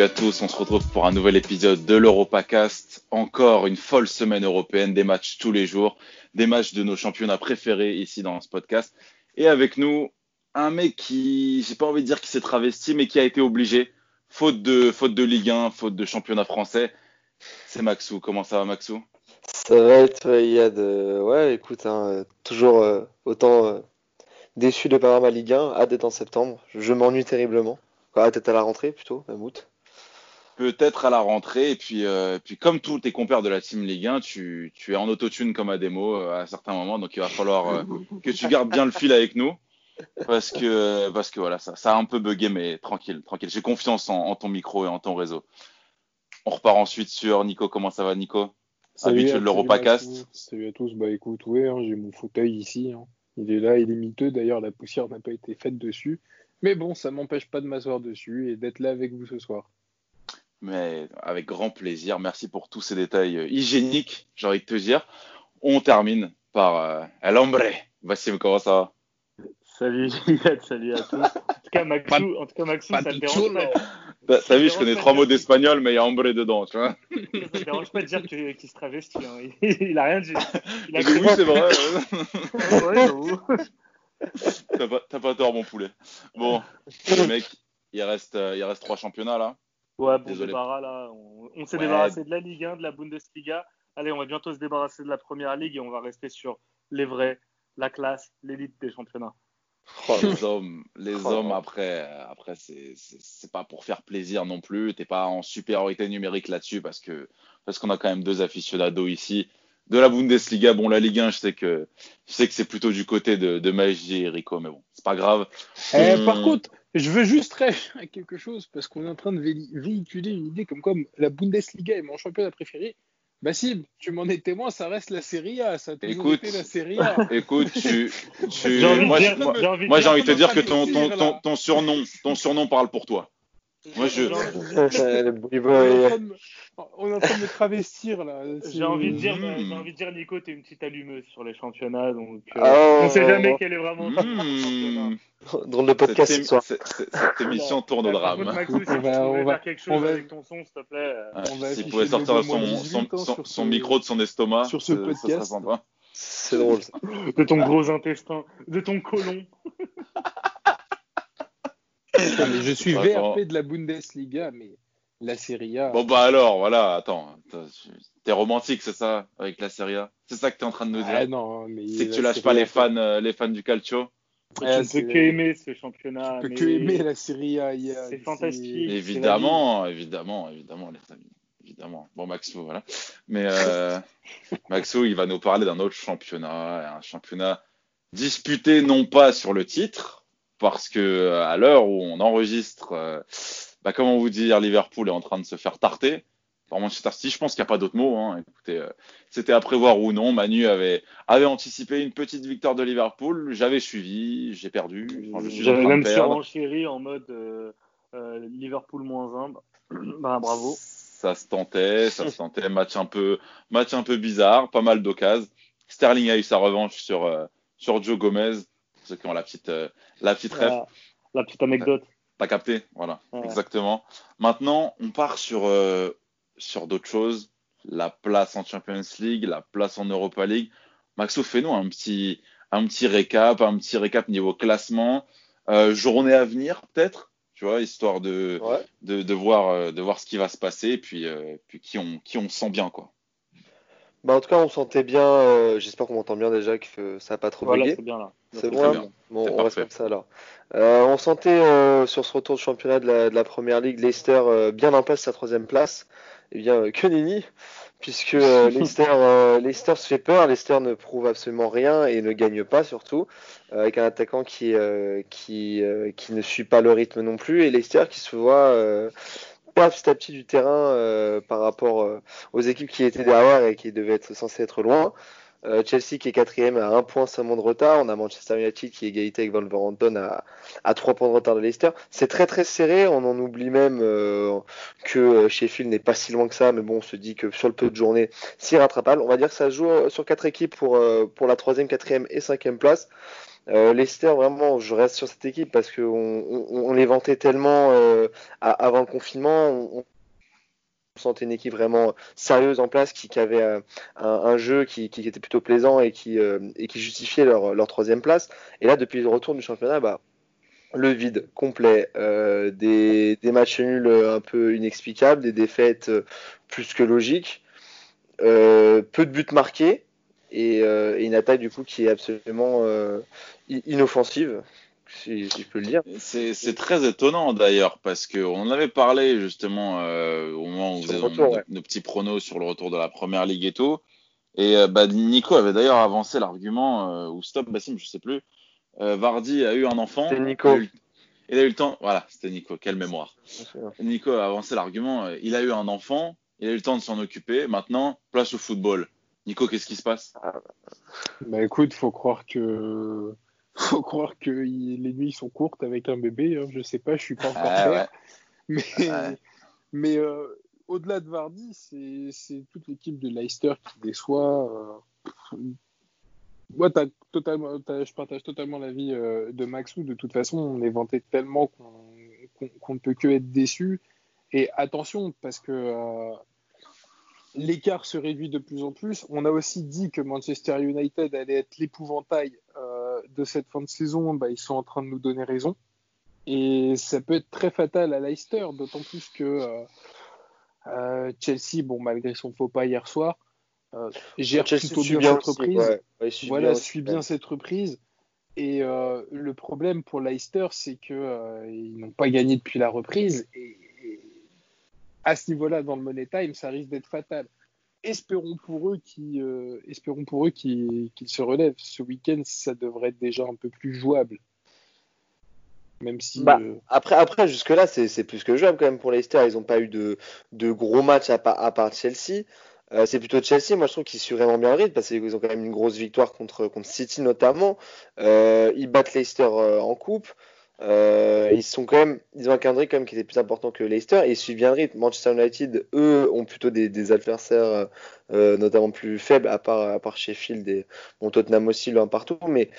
Salut à tous, on se retrouve pour un nouvel épisode de l'Europacast. Encore une folle semaine européenne, des matchs tous les jours, des matchs de nos championnats préférés ici dans ce podcast. Et avec nous, un mec qui, j'ai pas envie de dire qu'il s'est travesti, mais qui a été obligé, faute de, faute de Ligue 1, faute de championnat français. C'est Maxou. Comment ça va, Maxou? Ça va être Yad. Ouais, écoute, hein, toujours euh, autant euh, déçu de pas avoir ma Ligue 1, hâte d'être en septembre. Je m'ennuie terriblement. Hâte d'être à la rentrée plutôt, même août. Peut-être à la rentrée, et puis, euh, puis comme tous tes compères de la Team Ligue 1, tu, tu es en autotune comme à démo à certains moments, donc il va falloir que tu gardes bien le fil avec nous. Parce que parce que voilà ça, ça a un peu bugué mais tranquille tranquille. J'ai confiance en, en, ton micro et en ton réseau. On repart ensuite sur Nico. Comment ça va Nico? Salut habitué de l'Europacast salut à tous. Bah écoute ouais hein, j'ai mon fauteuil ici hein. il est là il est miteux. D'ailleurs la poussière n'a pas été faite dessus. Mais bon ça m'empêche pas de m'asseoir dessus et d'être là avec vous ce soir mais avec grand plaisir merci pour tous ces détails euh, hygiéniques j'ai envie de te dire on termine par euh, El Hombre Vassim comment ça va Salut Juliette, salut à tous. En tout cas, Maxou, en tout cas, Maxou ça te dérange pas. T'as vu, je connais trois mots d'espagnol, mais il y a ombre dedans, tu vois. ça te dérange pas de dire qu'il se travestit. Hein. Il, il, a rien dit. Il a oui, c'est vrai. ouais, T'as pas, tort, mon poulet. Bon, mecs, il reste, euh, il reste trois championnats là. Ouais, bon Désolé. débarras là. On, on s'est ouais. débarrassé de la Ligue 1, de la Bundesliga. Allez, on va bientôt se débarrasser de la Première Ligue et on va rester sur les vrais, la classe, l'élite des championnats. Oh, les hommes, les oh. hommes après, après c'est pas pour faire plaisir non plus. T'es pas en supériorité numérique là-dessus parce que parce qu'on a quand même deux aficionados ici de la Bundesliga. Bon, la Ligue 1, je sais que je sais que c'est plutôt du côté de, de Magie et Rico, mais bon, c'est pas grave. Eh, hum... Par contre, je veux juste réagir à quelque chose parce qu'on est en train de véhiculer une idée comme comme la Bundesliga est mon championnat préféré. Bassim, tu m'en es témoin, ça reste la série A, ça écoute, été la série A. Écoute, tu, tu moi, j'ai envie, moi, moi, envie de te dire que ton, ton, ton, ton, surnom, ton surnom parle pour toi. Moi, je. on est en train de me travestir là. J'ai envie de dire, mmh. j'ai envie de dire, Nico, t'es une petite allumeuse sur les championnats, donc euh, oh. on sait jamais quelle est vraiment. Mmh. Dans le podcast cette, soir. Cette, cette, cette émission tourne au drame. Maxou, si on va, on va, faire quelque chose avec ton son, s'il te plaît. Ouais, S'il pouvait sortir son, son, son, son, micro de son estomac, sur ce podcast. C'est drôle. Ça. De ton gros intestin, de ton côlon. Je suis VRP de la Bundesliga, mais la Serie A. Bon, bah alors, voilà, attends. T'es romantique, c'est ça, avec la Serie A? C'est ça que t'es en train de nous dire? Ah, non, mais C'est que tu lâches pas les fans, euh, les fans du calcio? Ah, tu ne peux que aimer ce championnat. Tu peux que aimer la Serie A. C'est fantastique. Évidemment, évidemment, évidemment, les amis. Évidemment. Bon, Maxou, voilà. Mais euh, Maxou, il va nous parler d'un autre championnat, un championnat disputé non pas sur le titre, parce que à l'heure où on enregistre, euh, bah, comment vous dire, Liverpool est en train de se faire tarter par Manchester City. Je pense qu'il n'y a pas d'autre mot. Hein. Écoutez, euh, c'était à prévoir ou non. Manu avait, avait anticipé une petite victoire de Liverpool. J'avais suivi, j'ai perdu. Enfin, J'avais même surenchéri en mode euh, euh, Liverpool moins 1. bah, bravo. Ça se tentait, ça se tentait. Match un peu, match un peu bizarre, pas mal d'occasions. Sterling a eu sa revanche sur, euh, sur Joe Gomez. Ceux qui ont la petite, euh, la petite ref. La, la petite anecdote. T'as capté, voilà, ouais. exactement. Maintenant, on part sur, euh, sur d'autres choses. La place en Champions League, la place en Europa League. Maxo, fais-nous un petit, un petit récap, un petit récap niveau classement, euh, journée à venir peut-être, tu vois, histoire de, ouais. de, de, voir, de voir ce qui va se passer et puis, euh, puis qui, on, qui on sent bien, quoi. Bah en tout cas, on sentait bien. Euh, J'espère qu'on m'entend bien déjà, que ça n'a pas trop voilà, bugué. C'est bien là. C'est bon, bon on reste comme ça alors. Euh, on sentait euh, sur ce retour de championnat de la, de la première ligue Leicester euh, bien en place sa troisième place. Eh bien, que nenni, puisque Leicester, Leicester se fait peur. Leicester ne prouve absolument rien et ne gagne pas surtout, avec un attaquant qui qui qui ne suit pas le rythme non plus et Leicester qui se voit petit à petit du terrain euh, par rapport euh, aux équipes qui étaient derrière et qui devaient être censées être loin. Euh, Chelsea qui est quatrième à un point seulement de retard. On a Manchester United qui est égalité avec Wolverhampton à, trois points de retard de Leicester. C'est très très serré. On en oublie même que Sheffield n'est pas si loin que ça, mais bon, on se dit que sur le peu de journée, c'est rattrapable. On va dire que ça joue sur quatre équipes pour, pour la troisième, quatrième et cinquième place. Euh, Leicester, vraiment, je reste sur cette équipe parce qu'on on, les vantait tellement euh, avant le confinement. On, sentait une équipe vraiment sérieuse en place, qui, avait un, jeu qui, était plutôt plaisant et qui, euh, justifiait leur, troisième place. Et là, depuis le retour du championnat, bah, le vide complet, euh, des, matchs nuls un peu inexplicables, des défaites plus que logiques, peu de buts marqués et, et, une attaque du coup qui est absolument inoffensive, si, je peux le dire. C'est très étonnant d'ailleurs, parce qu'on en avait parlé justement euh, au moment où vous avez nos, petits pronos sur le retour de la première ligue et tout. Et euh, bah, Nico avait d'ailleurs avancé l'argument, euh, ou stop, Bassim, je sais plus. Vardy a eu un enfant. C'était Nico. Il a, eu, le temps, voilà, c'était Nico, quelle mémoire. Nico a avancé l'argument, il a eu un enfant, il a eu le temps de s'en occuper, maintenant, place au football. Nico, qu'est-ce qui se passe? Ah, Bah écoute, faut croire que faut croire que les nuits sont courtes avec un bébé. Hein. Je sais pas, je suis pas encore ah, Mais, mais euh, au-delà de Vardy, c'est toute l'équipe de Leicester qui déçoit. Euh... Moi, totalement, je partage totalement l'avis euh, de Maxou. De toute façon, on est vanté tellement qu'on ne peut que être déçu. Et attention, parce que l'écart se réduit de plus en plus. On a aussi dit que Manchester United allait être l'épouvantail euh, de cette fin de saison. Bah, ils sont en train de nous donner raison. Et ça peut être très fatal à Leicester, d'autant plus que euh, euh, Chelsea, bon, malgré son faux pas hier soir, gère plutôt bien, cette reprise. voilà, suit bien cette reprise. Et le problème pour Leicester, c'est qu'ils n'ont pas gagné depuis la reprise. Et, à ce niveau-là, dans le Money Time, ça risque d'être fatal. Espérons pour eux qu'ils euh, espérons pour eux qu'ils se relèvent. Ce week-end, ça devrait être déjà un peu plus jouable. Même si. Bah, euh, Après, après jusque-là, c'est plus que jouable quand même pour Leicester. Ils n'ont pas eu de, de, gros matchs à, à part Chelsea. Euh, c'est plutôt Chelsea, moi je trouve qu'ils suivent vraiment bien le rythme parce qu'ils ont quand même une grosse victoire contre, contre City notamment. ils battent Leicester en coupe. Euh, ils sont quand même, ils ont un calendrier quand même qui était plus important que Leicester et ils suivent bien le rythme. Manchester United, eux, ont plutôt des, adversaires euh, notamment plus faibles, à part, à part Sheffield et bon, Tottenham aussi, loin partout, mais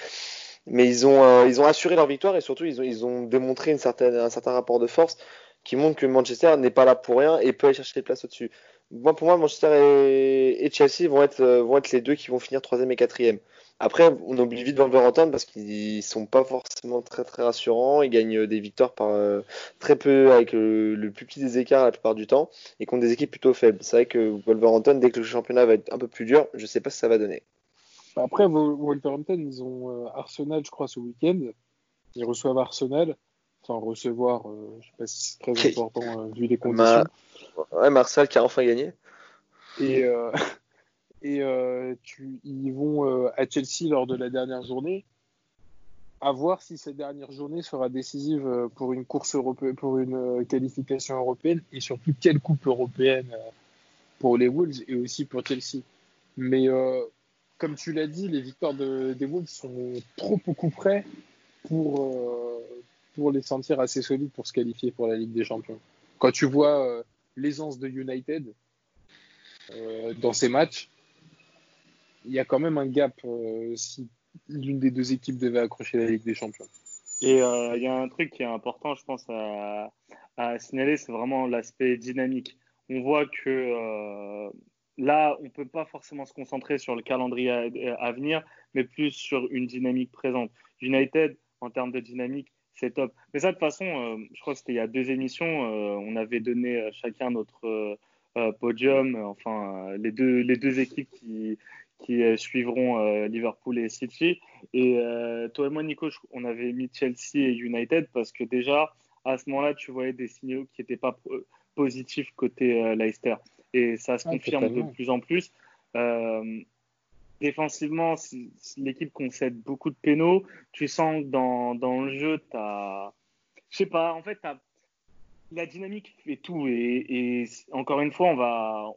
mais ils ont euh, ils ont assuré leur victoire et surtout ils ont ils ont démontré un certain rapport de force qui montre que Manchester n'est pas là pour rien et peut aller chercher des places au-dessus. Pour moi, Manchester et, et Chelsea vont être vont être les deux qui vont finir troisième et quatrième. Après, on oublie vite Wolverhampton parce qu'ils sont pas forcément très très rassurants. Ils gagnent des victoires par euh, très peu avec le, plus petit des écarts la plupart du temps et contre des équipes plutôt faibles. C'est vrai que Wolverhampton, dès que le championnat va être un peu plus dur, je sais pas ce que ça va donner. Après, Wolverhampton, ils ont euh, Arsenal, je crois, ce week-end. Ils reçoivent Arsenal. Enfin, recevoir, euh, je sais pas si c'est très important vu les conditions. Ouais, Marcel qui a enfin gagné. Et, et euh, ils vont euh, à Chelsea lors de la dernière journée. À voir si cette dernière journée sera décisive euh, pour une course européenne, pour une qualification européenne et surtout quelle coupe européenne pour les Wolves et aussi pour Chelsea. Mais comme tu l'as dit, les victoires de, des Wolves sont trop beaucoup près pour, pour les sentir assez solides pour se qualifier pour la Ligue des Champions. Quand tu vois l'aisance de United dans ces matchs, il y a quand même un gap euh, si l'une des deux équipes devait accrocher la Ligue des Champions. Et euh, il y a un truc qui est important, je pense, à, signaler, c'est vraiment l'aspect dynamique. On voit que euh, là, on ne peut pas forcément se concentrer sur le calendrier à, venir, mais plus sur une dynamique présente. United, en termes de dynamique, c'est top. Mais ça, de toute façon, je crois que c'était il y a deux émissions, on avait donné chacun notre podium, enfin, les deux, les deux équipes qui, qui euh, suivront euh, Liverpool et City. Et euh, toi et moi, Nico, on avait mis Chelsea et United parce que déjà, à ce moment-là, tu voyais des signaux qui n'étaient pas positifs côté Leicester. Et ça se ah, confirme de plus en plus. défensivement, si, l'équipe concède beaucoup de pénaux, tu sens que dans, dans le jeu, tu as. Je sais pas, en fait, la dynamique fait tout. Et, encore une fois, on va,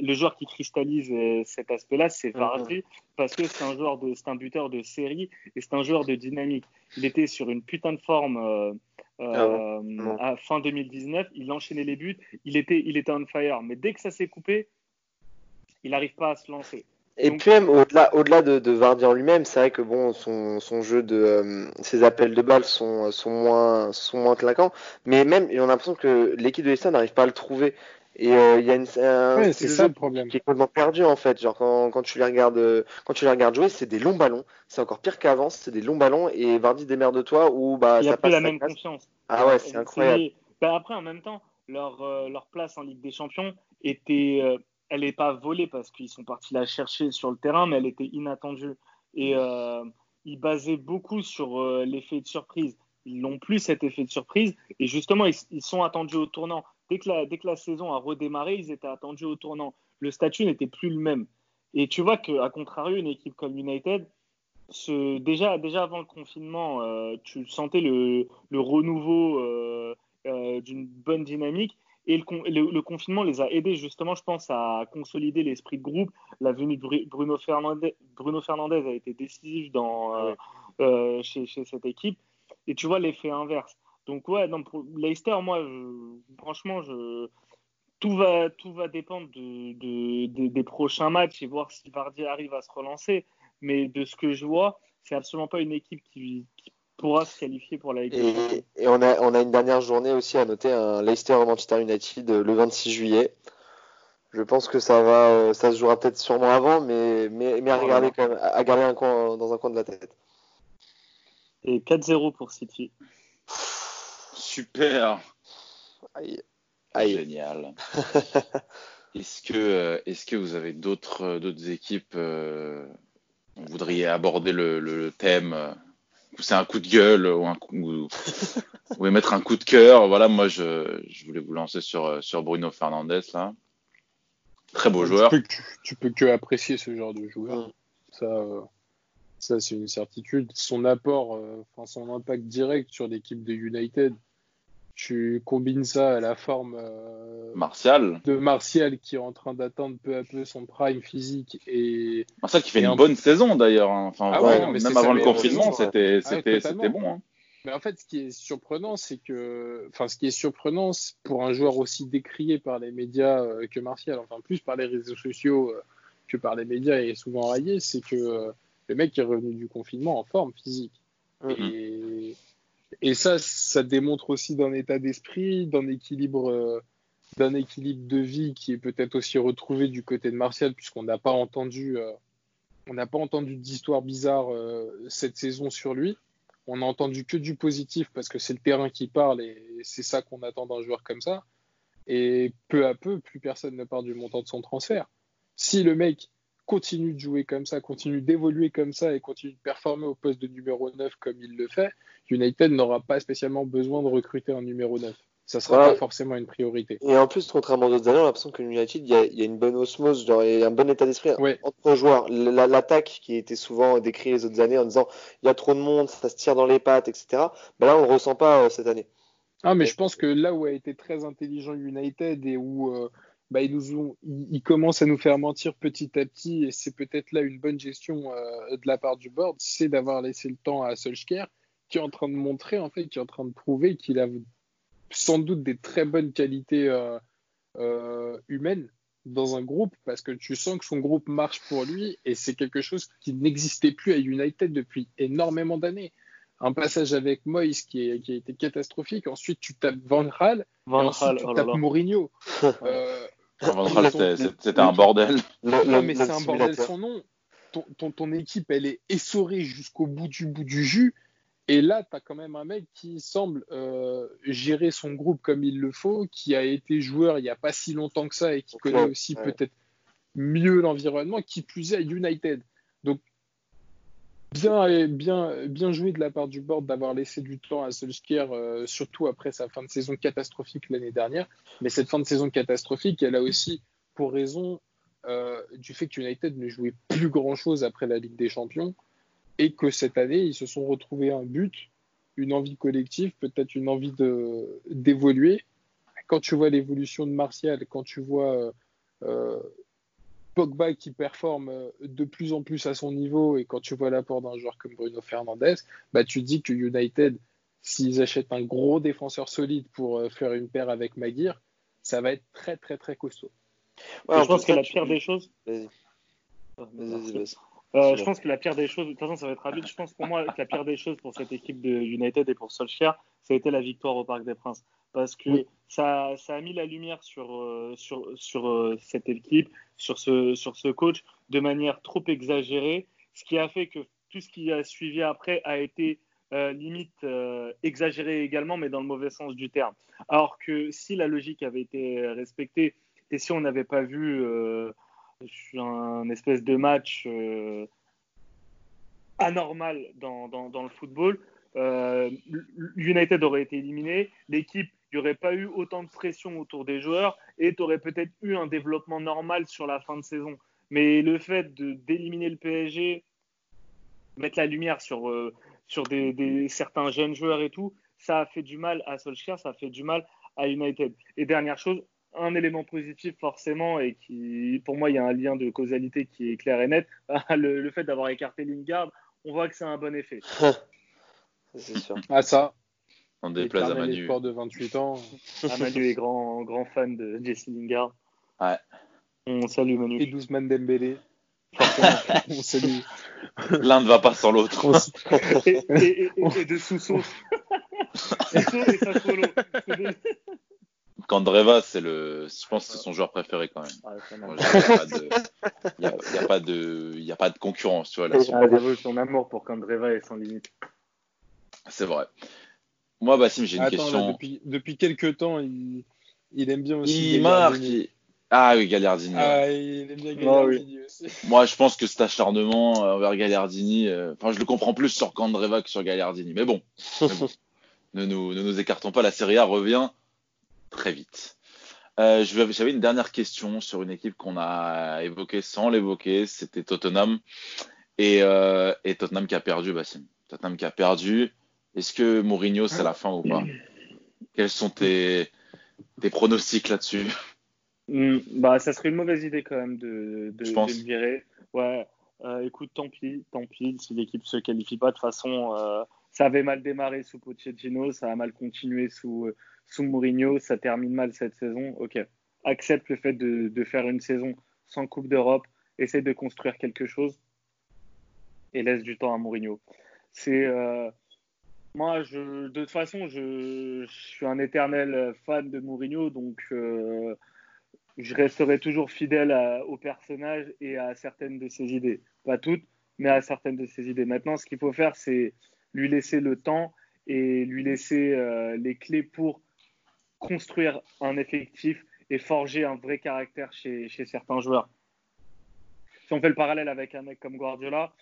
le joueur qui cristallise euh, cet aspect-là, c'est mm-hmm. Vardy, parce que c'est un joueur de, c'est un buteur de série et c'est un joueur de dynamique. Il était sur une putain de forme euh, euh, ah à fin 2019. Il enchaînait les buts. Il était, il était on fire. Mais dès que ça s'est coupé, il n'arrive pas à se lancer. Et puis même au-delà, au-delà de, de Vardy en lui-même, c'est vrai que bon, son, son jeu de euh, ses appels de balles sont, sont moins sont moins claquants, mais même on a l'impression que l'équipe de Leicester n'arrive pas à le trouver. Et euh, il y a une, un c'est ça le problème. qui est complètement perdu en fait. Genre quand, quand tu les regardes quand tu les regardes jouer, c'est des longs ballons. C'est encore pire qu'avant, c'est des longs ballons et Vardy démerde de toi ou bah il ça a passe la même confiance. Ah ouais, c'est incroyable. Bah, après en même temps, leur euh, leur place en Ligue des Champions était elle n'est pas volée parce qu'ils sont partis la chercher sur le terrain, mais elle était inattendue. Et euh, ils basaient beaucoup sur euh, l'effet de surprise. Ils n'ont plus cet effet de surprise. Et justement, ils, sont attendus au tournant. Dès que, la, dès que la saison a redémarré, ils étaient attendus au tournant. Le statut n'était plus le même. Et tu vois qu'à contrario, une équipe comme United, ce, déjà, déjà avant le confinement, euh, tu sentais le, le renouveau d'une bonne dynamique. Et le, confinement les a aidés justement, je pense, à consolider l'esprit de groupe. La venue de Bruno Fernandez, Bruno Fernandez a été décisif dans, euh, euh, chez, cette équipe. Et tu vois l'effet inverse. Donc ouais, non, pour Leicester, moi, franchement, je, tout, va, tout va dépendre de, des prochains matchs et voir si Vardy arrive à se relancer. Mais de ce que je vois, c'est absolument pas une équipe qui, qui pourra se qualifier pour la Ligue et, et, on, a, on a une dernière journée aussi à noter, un Leicester-Manchester United euh, le 26 juillet. Je pense que ça va, euh, ça se jouera peut-être sûrement avant, mais, mais, mais à regarder quand même, à garder un coin, dans un coin de la tête. Et 4-0 pour City. Super. Aïe. Génial. est-ce que, euh, est-ce que vous avez d'autres, d'autres équipes Vous voudriez aborder le, le thème c'est un coup de gueule ou un coup, vous voulez mettre un coup de cœur. Voilà, moi je, je, voulais vous lancer sur, sur Bruno Fernandez là. Très beau joueur. Tu peux, que, tu peux que apprécier ce genre de joueur. Ça, euh, ça c'est une certitude. Son apport, euh, enfin son impact direct sur l'équipe de United, tu combines ça à la forme euh, Martial de Martial qui est en train d'attendre peu à peu son prime physique et Martial qui fait une bonne saison d'ailleurs hein. enfin ah même avant le confinement c'était ah c'était c'était bon hein. mais en fait ce qui est surprenant c'est que enfin ce qui est surprenant pour un joueur aussi décrié par les médias euh, que Martial enfin plus par les réseaux sociaux euh, que par les médias et souvent raillé c'est que le mec est revenu du confinement en forme physique mm-hmm. et et ça, ça démontre aussi d'un état d'esprit, d'un équilibre, euh, d'un équilibre de vie qui est peut-être aussi retrouvé du côté de Martial, puisqu'on n'a pas entendu, euh, entendu d'histoire bizarre euh, cette saison sur lui. On n'a entendu que du positif parce que c'est le terrain qui parle et c'est ça qu'on attend d'un joueur comme ça. Et peu à peu, plus personne ne parle du montant de son transfert. Si le mec continue de jouer comme ça, continue d'évoluer comme ça et continue de performer au poste de numéro 9 comme il le fait, United n'aura pas spécialement besoin de recruter un numéro 9. Ça sera pas forcément une priorité. Et en plus, contrairement aux autres années, on a l'impression que United, il y, a, il y, a, une bonne osmose, genre, il y a un bon état d'esprit entre joueurs. L'attaque qui était souvent décrite les autres années en disant il y a trop de monde, ça se tire dans les pattes, etc. Ben là, on ne le ressent pas euh, cette année. Ah, mais je pense que là où a été très intelligent United et où euh, bah, ils, nous ont, ils, commencent à nous faire mentir petit à petit, et c'est peut-être là une bonne gestion euh, de la part du board, c'est d'avoir laissé le temps à Solskjaer, qui est en train de montrer, en fait, qui est en train de prouver qu'il a sans doute des très bonnes qualités euh, euh, humaines dans un groupe, parce que tu sens que son groupe marche pour lui, et c'est quelque chose qui n'existait plus à United depuis énormément d'années un passage avec Moïse qui, a été catastrophique. Ensuite, tu tapes Van ensuite, tu oh tapes Mourinho. c'était un bordel. Non, mais c'est un bordel son nom. Ton, ton, équipe, elle est essorée jusqu'au bout du bout du jus. Et là, tu as quand même un mec qui semble euh, gérer son groupe comme il le faut, qui a été joueur il n'y a pas si longtemps que ça et qui connaît aussi peut-être mieux l'environnement, qui plus est à United. Donc, bien, joué de la part du board d'avoir laissé du temps à Solskjaer, euh, surtout après sa fin de saison catastrophique l'année dernière. Mais cette fin de saison catastrophique, elle a aussi pour raison euh, du fait que United ne jouait plus grand-chose après la Ligue des Champions et que cette année, ils se sont retrouvés un but, une envie collective, peut-être une envie d'évoluer. quand tu vois l'évolution de Martial, quand tu vois euh, Pogba qui performe de plus en plus à son niveau et quand tu vois l'apport d'un joueur comme Bruno Fernandez, bah, tu dis que United, s'ils achètent un gros défenseur solide pour faire une paire avec Maguire, ça va être très très très costaud. je pense que la pire des choses. Euh, je pense que la pire des choses, de toute façon, ça va être rapide. Je pense pour moi que la pire des choses pour cette équipe de United et pour Solskjaer, ça a été la victoire au Parc des Princes. Parce que ça, ça, a mis la lumière sur, euh, sur, sur euh, cette équipe, sur ce, sur ce coach, de manière trop exagérée, ce qui a fait que tout ce qui a suivi après a été limite exagéré également, mais dans le mauvais sens du terme. Alors que si la logique avait été respectée et si on n'avait pas vu un espèce de match euh, anormal dans, dans, le football. Euh, United aurait été éliminé, l'équipe, il n'y aurait pas eu autant de pression autour des joueurs et tu aurais peut-être eu un développement normal sur la fin de saison. Mais le fait de d'éliminer le PSG, mettre la lumière sur, euh, sur des, des, certains jeunes joueurs et tout, ça a fait du mal à Solskjaer, ça a fait du mal à United. Et dernière chose, un élément positif forcément et qui, pour moi, il y a un lien de causalité qui est clair et net. Le, fait d'avoir écarté Lingard, on voit que c'est un bon effet. c'est sûr. Ah ça. On déplace à Manu. de 28 ans. Ah, Manu est grand, grand fan de Jesse Lingard. Ouais. On salue Manu. Et Douzman Dembélé. on salue. L'un ne va pas sans l'autre. et, et, et, de Sousso. Sousso et. Candreva, c'est le, je pense que c'est son joueur préféré quand même. Il n'y a, pas de, il a pas de concurrence, tu vois. Là, son amour pour Candreva est sans limite. C'est vrai. Moi, Bassim, j'ai une question. depuis, depuis quelques temps, il, il aime bien aussi. Il marque. Ah oui, Gagliardini. Ah, il aime bien ah Gagliardini aussi. Moi, je pense que cet acharnement envers Gagliardini, euh, enfin, je le comprends plus sur Candreva que sur Gagliardini. Mais bon, ne, nous, ne nous écartons pas. La Serie A revient très vite. Euh, J'avais une dernière question sur une équipe qu'on a évoquée sans l'évoquer, c'était Tottenham. Et, euh, et, Tottenham qui a perdu, Bassim. Tottenham qui a perdu. Est-ce que Mourinho, c'est la fin ou pas? Quels sont tes, tes pronostics là-dessus? Hmm, bah, Ça serait une mauvaise idée quand même de, de, le virer. Ouais, euh, écoute, tant pis, tant pis. Si l'équipe se qualifie pas, de toute façon, euh, ça avait mal démarré sous Pochettino, ça a mal continué sous sous Mourinho, ça termine mal cette saison. Ok, accepte le fait de, faire une saison sans Coupe d'Europe, essaie de construire quelque chose et laisse du temps à Mourinho. C'est euh, moi, de toute façon, je, suis un éternel fan de Mourinho, donc euh, je resterai toujours fidèle au personnage et à certaines de ses idées. Pas toutes, mais à certaines de ses idées. Maintenant, ce qu'il faut faire, c'est lui laisser le temps et lui laisser euh, les clés pour construire un effectif et forger un vrai caractère chez, certains joueurs. Si on fait le parallèle avec un mec comme Guardiola,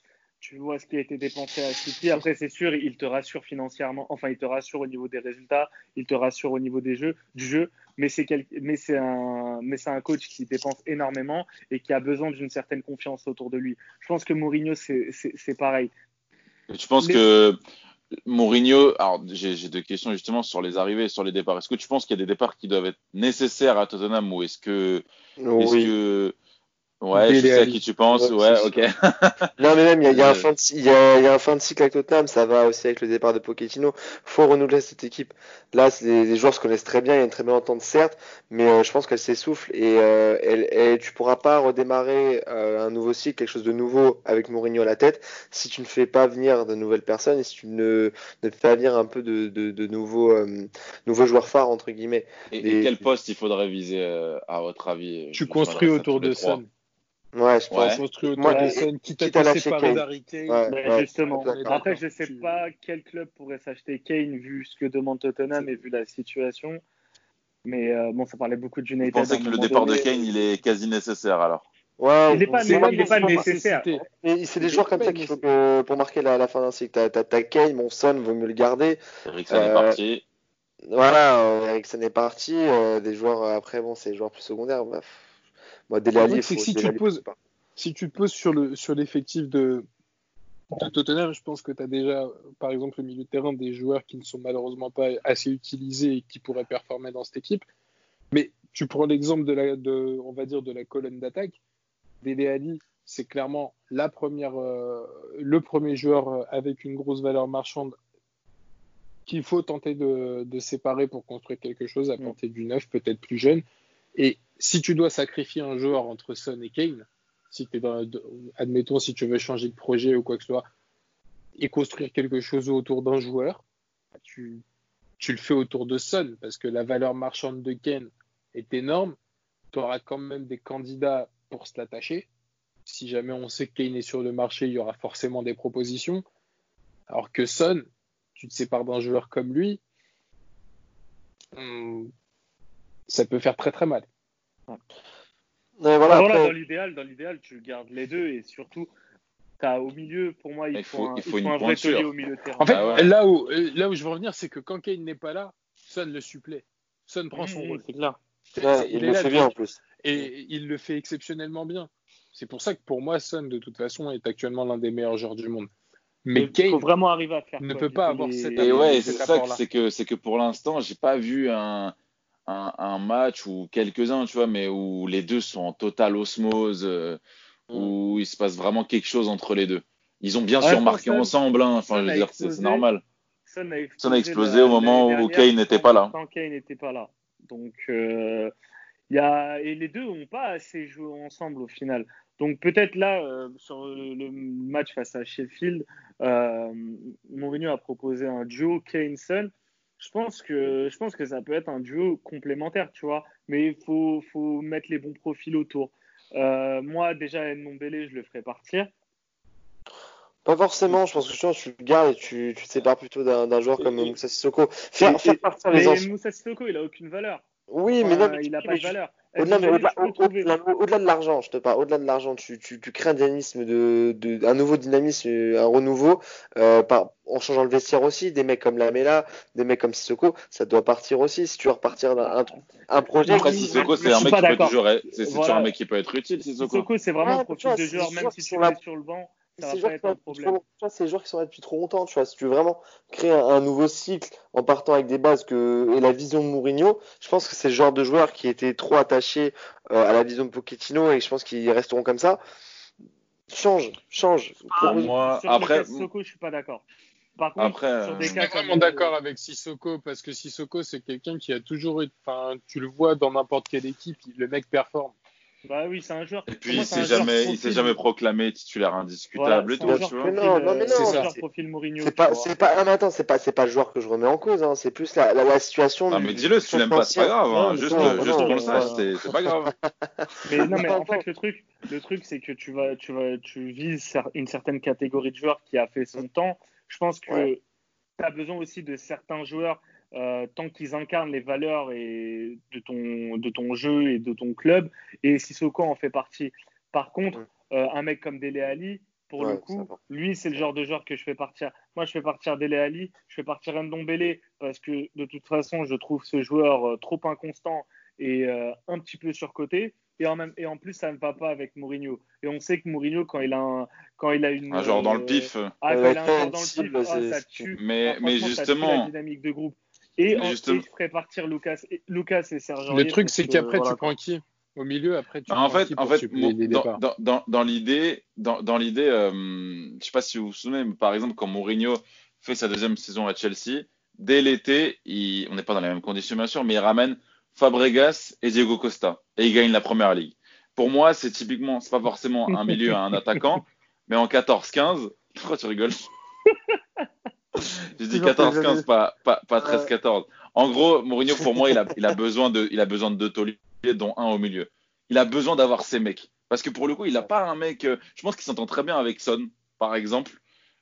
tu vois ce qui a été dépensé à City. Après, c'est sûr, il te rassure financièrement. Enfin, il te rassure au niveau des résultats, il te rassure au niveau des jeux, du jeu. Mais c'est mais c'est un, mais c'est un coach qui dépense énormément et qui a besoin d'une certaine confiance autour de lui. Je pense que Mourinho, c'est pareil. Tu penses que Mourinho, alors j'ai deux questions justement sur les arrivées et sur les départs. Est-ce que tu penses qu'il y a des départs qui doivent être nécessaires à Tottenham ou est-ce que, est que Ouais, je sais à qui tu penses. Ouais, ok. non, mais même, il y, a, un fin de, il, y a, y a un fin de cycle avec Tottenham. Ça va aussi avec le départ de Pochettino. faut renouveler cette équipe. Là, les, les, joueurs se connaissent très bien. Il y a une très bonne entente, certes. Mais euh, je pense qu'elle s'essouffle. Et, euh, elle, et, tu pourras pas redémarrer euh, un nouveau cycle, quelque chose de nouveau avec Mourinho à la tête, si tu ne fais pas venir de nouvelles personnes et si tu ne, ne fais pas venir un peu de, de, de nouveaux, euh, nouveaux joueurs phares, entre guillemets. Et, quel poste il faudrait viser, à votre avis Tu construis autour de ça. Ouais, je pense. Autour Moi, de Son, quitte, quitte à, à séparer d'Harry Kane. Ouais, justement. Après, je ne sais pas quel club pourrait s'acheter Kane vu ce que demande Tottenham et vu la situation. Mais euh, bon, ça parlait beaucoup de United. Vous pensez que le départ de Kane, il est quasi nécessaire alors? Ouais, il n'est pas, nécessaire. Et c'est des joueurs comme ça qu'il faut pour marquer la, la fin d'un cycle. T'as as, Kane, mon son, vaut mieux le garder. Ericsson euh, est parti. Voilà, euh, Ericsson est parti. Euh, des joueurs, après, bon, c'est des joueurs plus secondaires. Si, tu poses, si tu te poses sur le sur l'effectif de, Tottenham, je pense que tu as déjà, par exemple, le milieu de terrain des joueurs qui ne sont malheureusement pas assez utilisés et qui pourraient performer dans cette équipe. Mais tu prends l'exemple de la, de, on va dire, de la colonne d'attaque. Dele Ali, c'est clairement la première, euh, le premier joueur euh, avec une grosse valeur marchande qu'il faut tenter de, séparer pour construire quelque chose, apporter du neuf, peut-être plus jeune. Et si tu dois sacrifier un joueur entre Son et Kane, si admettons si tu veux changer de projet ou quoi que ce soit, et construire quelque chose autour d'un joueur, bah, tu, tu le fais autour de Son, parce que la valeur marchande de Kane est énorme. Tu auras quand même des candidats pour se l'attacher. Si jamais on sait que Kane est sur le marché, il y aura forcément des propositions. Alors que Son, tu te sépares d'un joueur comme lui, hmm, ça peut faire très très mal. voilà, dans l'idéal, dans l'idéal, tu gardes les deux et surtout, as au milieu, pour moi, il, faut, un, il faut, un vrai au milieu de terrain. En fait, ah là, où, là où je veux revenir, c'est que quand Kane n'est pas là, Son le supplée. Son prend son rôle. C'est clair. il, le fait bien en plus. Et il le fait exceptionnellement bien. C'est pour ça que pour moi, Son, de toute façon, est actuellement l'un des meilleurs joueurs du monde. Mais il faut vraiment arriver à faire. Ne peut pas avoir cette. Et ouais, c'est ça, c'est que c'est que pour l'instant, j'ai pas vu un, un, un match ou quelques-uns, tu vois, mais où les deux sont en totale osmose, euh, mm. où il se passe vraiment quelque chose entre les deux. Ils ont bien sûr marqué ensemble, hein. enfin, je veux dire, c'est normal. Son a explosé, a explosé au moment où Kane n'était pas là. Quand Kane n'était pas là. Donc, euh, y a... et les deux n'ont pas assez joué ensemble au final. Donc peut-être là, euh, sur le, match face à Sheffield, euh, Mourinho a proposé un duo Kane-Son. Je pense, que, je pense que ça peut être un duo complémentaire, tu vois. Mais il faut, faut, mettre les bons profils autour. Euh, moi, déjà, Edmond Bélé, je le ferai partir. Pas forcément, je pense que tu, tu le gardes et tu, tu te sépares plutôt d'un joueur comme Moussa Sissoko. Faire, faire partir les mais Moussa Sissoko, il a aucune valeur. Oui, mais non, il n'a pas de valeur. Au-delà, de l'argent, je te parle, au-delà de l'argent, tu, tu, tu, crées un dynamisme de, de, un nouveau dynamisme, un renouveau, euh, par, en changeant le vestiaire aussi, des mecs comme Lamela, des mecs comme Sissoko, ça doit partir aussi. Si tu veux repartir d'un un, projet. Après, Sissoko, c'est un mec qui peut toujours, c'est voilà. un mec qui peut être utile, Sissoko. Sissoko, c'est vraiment un profil de joueur, même si tu es sur le banc c'est les joueurs qui sont là depuis trop longtemps, tu vois. Si tu veux vraiment créer un, nouveau cycle en partant avec des bases que, et la vision de Mourinho, je pense que c'est le genre de joueurs qui étaient trop attachés euh, à la vision de Pochettino et je pense qu'ils resteront comme ça. Change, change. Ah, moi, après, Sissoko, je suis pas d'accord. Par contre, après, sur des je suis vraiment d'accord avec Sissoko parce que Sissoko, c'est quelqu'un qui a toujours, enfin, tu le vois dans n'importe quelle équipe, le mec performe. Bah oui, c'est un joueur. Et puis il s'est jamais, il s'est jamais proclamé titulaire indiscutable et tout, tu vois. non, non, mais non, c'est ça. profil Mourinho. C'est pas, c'est pas, ah, mais attends, c'est pas, c'est pas le joueur que je remets en cause, hein. C'est plus la, la, situation. Non, mais dis-le, si tu l'aimes pas, c'est pas grave, hein. Juste, juste qu'on le sache, c'est pas grave. mais non, mais en fait, le truc, le truc, c'est que tu vas, tu vas, tu vises une certaine catégorie de joueurs qui a fait son temps. Je pense que tu as besoin aussi de certains joueurs euh, tant qu'ils incarnent les valeurs et de, ton, de ton jeu et de ton club. Et Sissoko en fait partie. Par contre, euh, un mec comme Dele Ali, pour le coup, lui, c'est le genre de joueur que je fais partir. Moi, je fais partir Dele Ali, je fais partir Ndombele parce que de toute façon, je trouve ce joueur euh, trop inconstant et un petit peu surcoté. Et en, même, et en plus, ça ne va pas avec Mourinho. Et on sait que Mourinho, quand il a, un, quand il a une. Un genre dans le pif. Ah, quand il a un genre dans le pif, ça tue. Mais, mais justement. la dynamique de groupe. Et ensuite, il ferait partir Lucas et, Lucas et Sergio. Le truc, c'est qu'après, tu prends qui Au milieu, après, tu en fait, en fait, dans, dans, dans l'idée, dans, dans l'idée, euh, je sais pas si vous vous souvenez, mais par exemple, quand Mourinho fait sa deuxième saison à Chelsea, dès l'été, on n'est pas dans les mêmes conditions bien sûr, mais il ramène Fabregas et Diego Costa et il gagne la première ligue. Pour moi, c'est typiquement, c'est pas forcément un milieu à un attaquant, mais en 14-15, pourquoi tu rigoles? J'ai dit 14-15, pas, pas, pas 13-14. En gros, Mourinho, pour moi, il a, il a besoin de, il a besoin de deux tauliers, dont un au milieu. Il a besoin d'avoir ces mecs. Parce que pour le coup, il n'a pas un mec. Euh, je pense qu'il s'entend très bien avec Son, par exemple.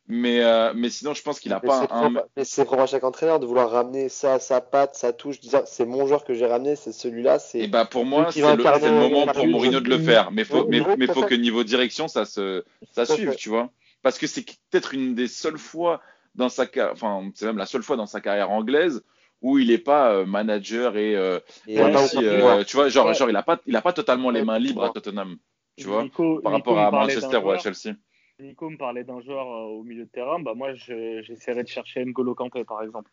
Mais, euh, mais sinon, je pense qu'il n'a pas un. Mais c'est propre à chaque entraîneur de vouloir ramener ça, sa patte, sa touche, c'est mon joueur que j'ai ramené, c'est celui-là. Et bah pour moi, c'est le, le, moment pour Mourinho de le faire. Mais faut, mais, mais faut que niveau direction, ça se, ça suive, tu vois. Parce que c'est peut-être une des seules fois dans sa enfin c'est même la seule fois dans sa carrière anglaise où il n'est pas euh, manager et, euh, euh, tu vois genre genre il a pas il a pas totalement les mains libres à Tottenham tu vois par rapport à Manchester ou à Chelsea. Nico me parlait d'un joueur au milieu de terrain bah moi j'essaierais de chercher N'Golo Kanté par exemple.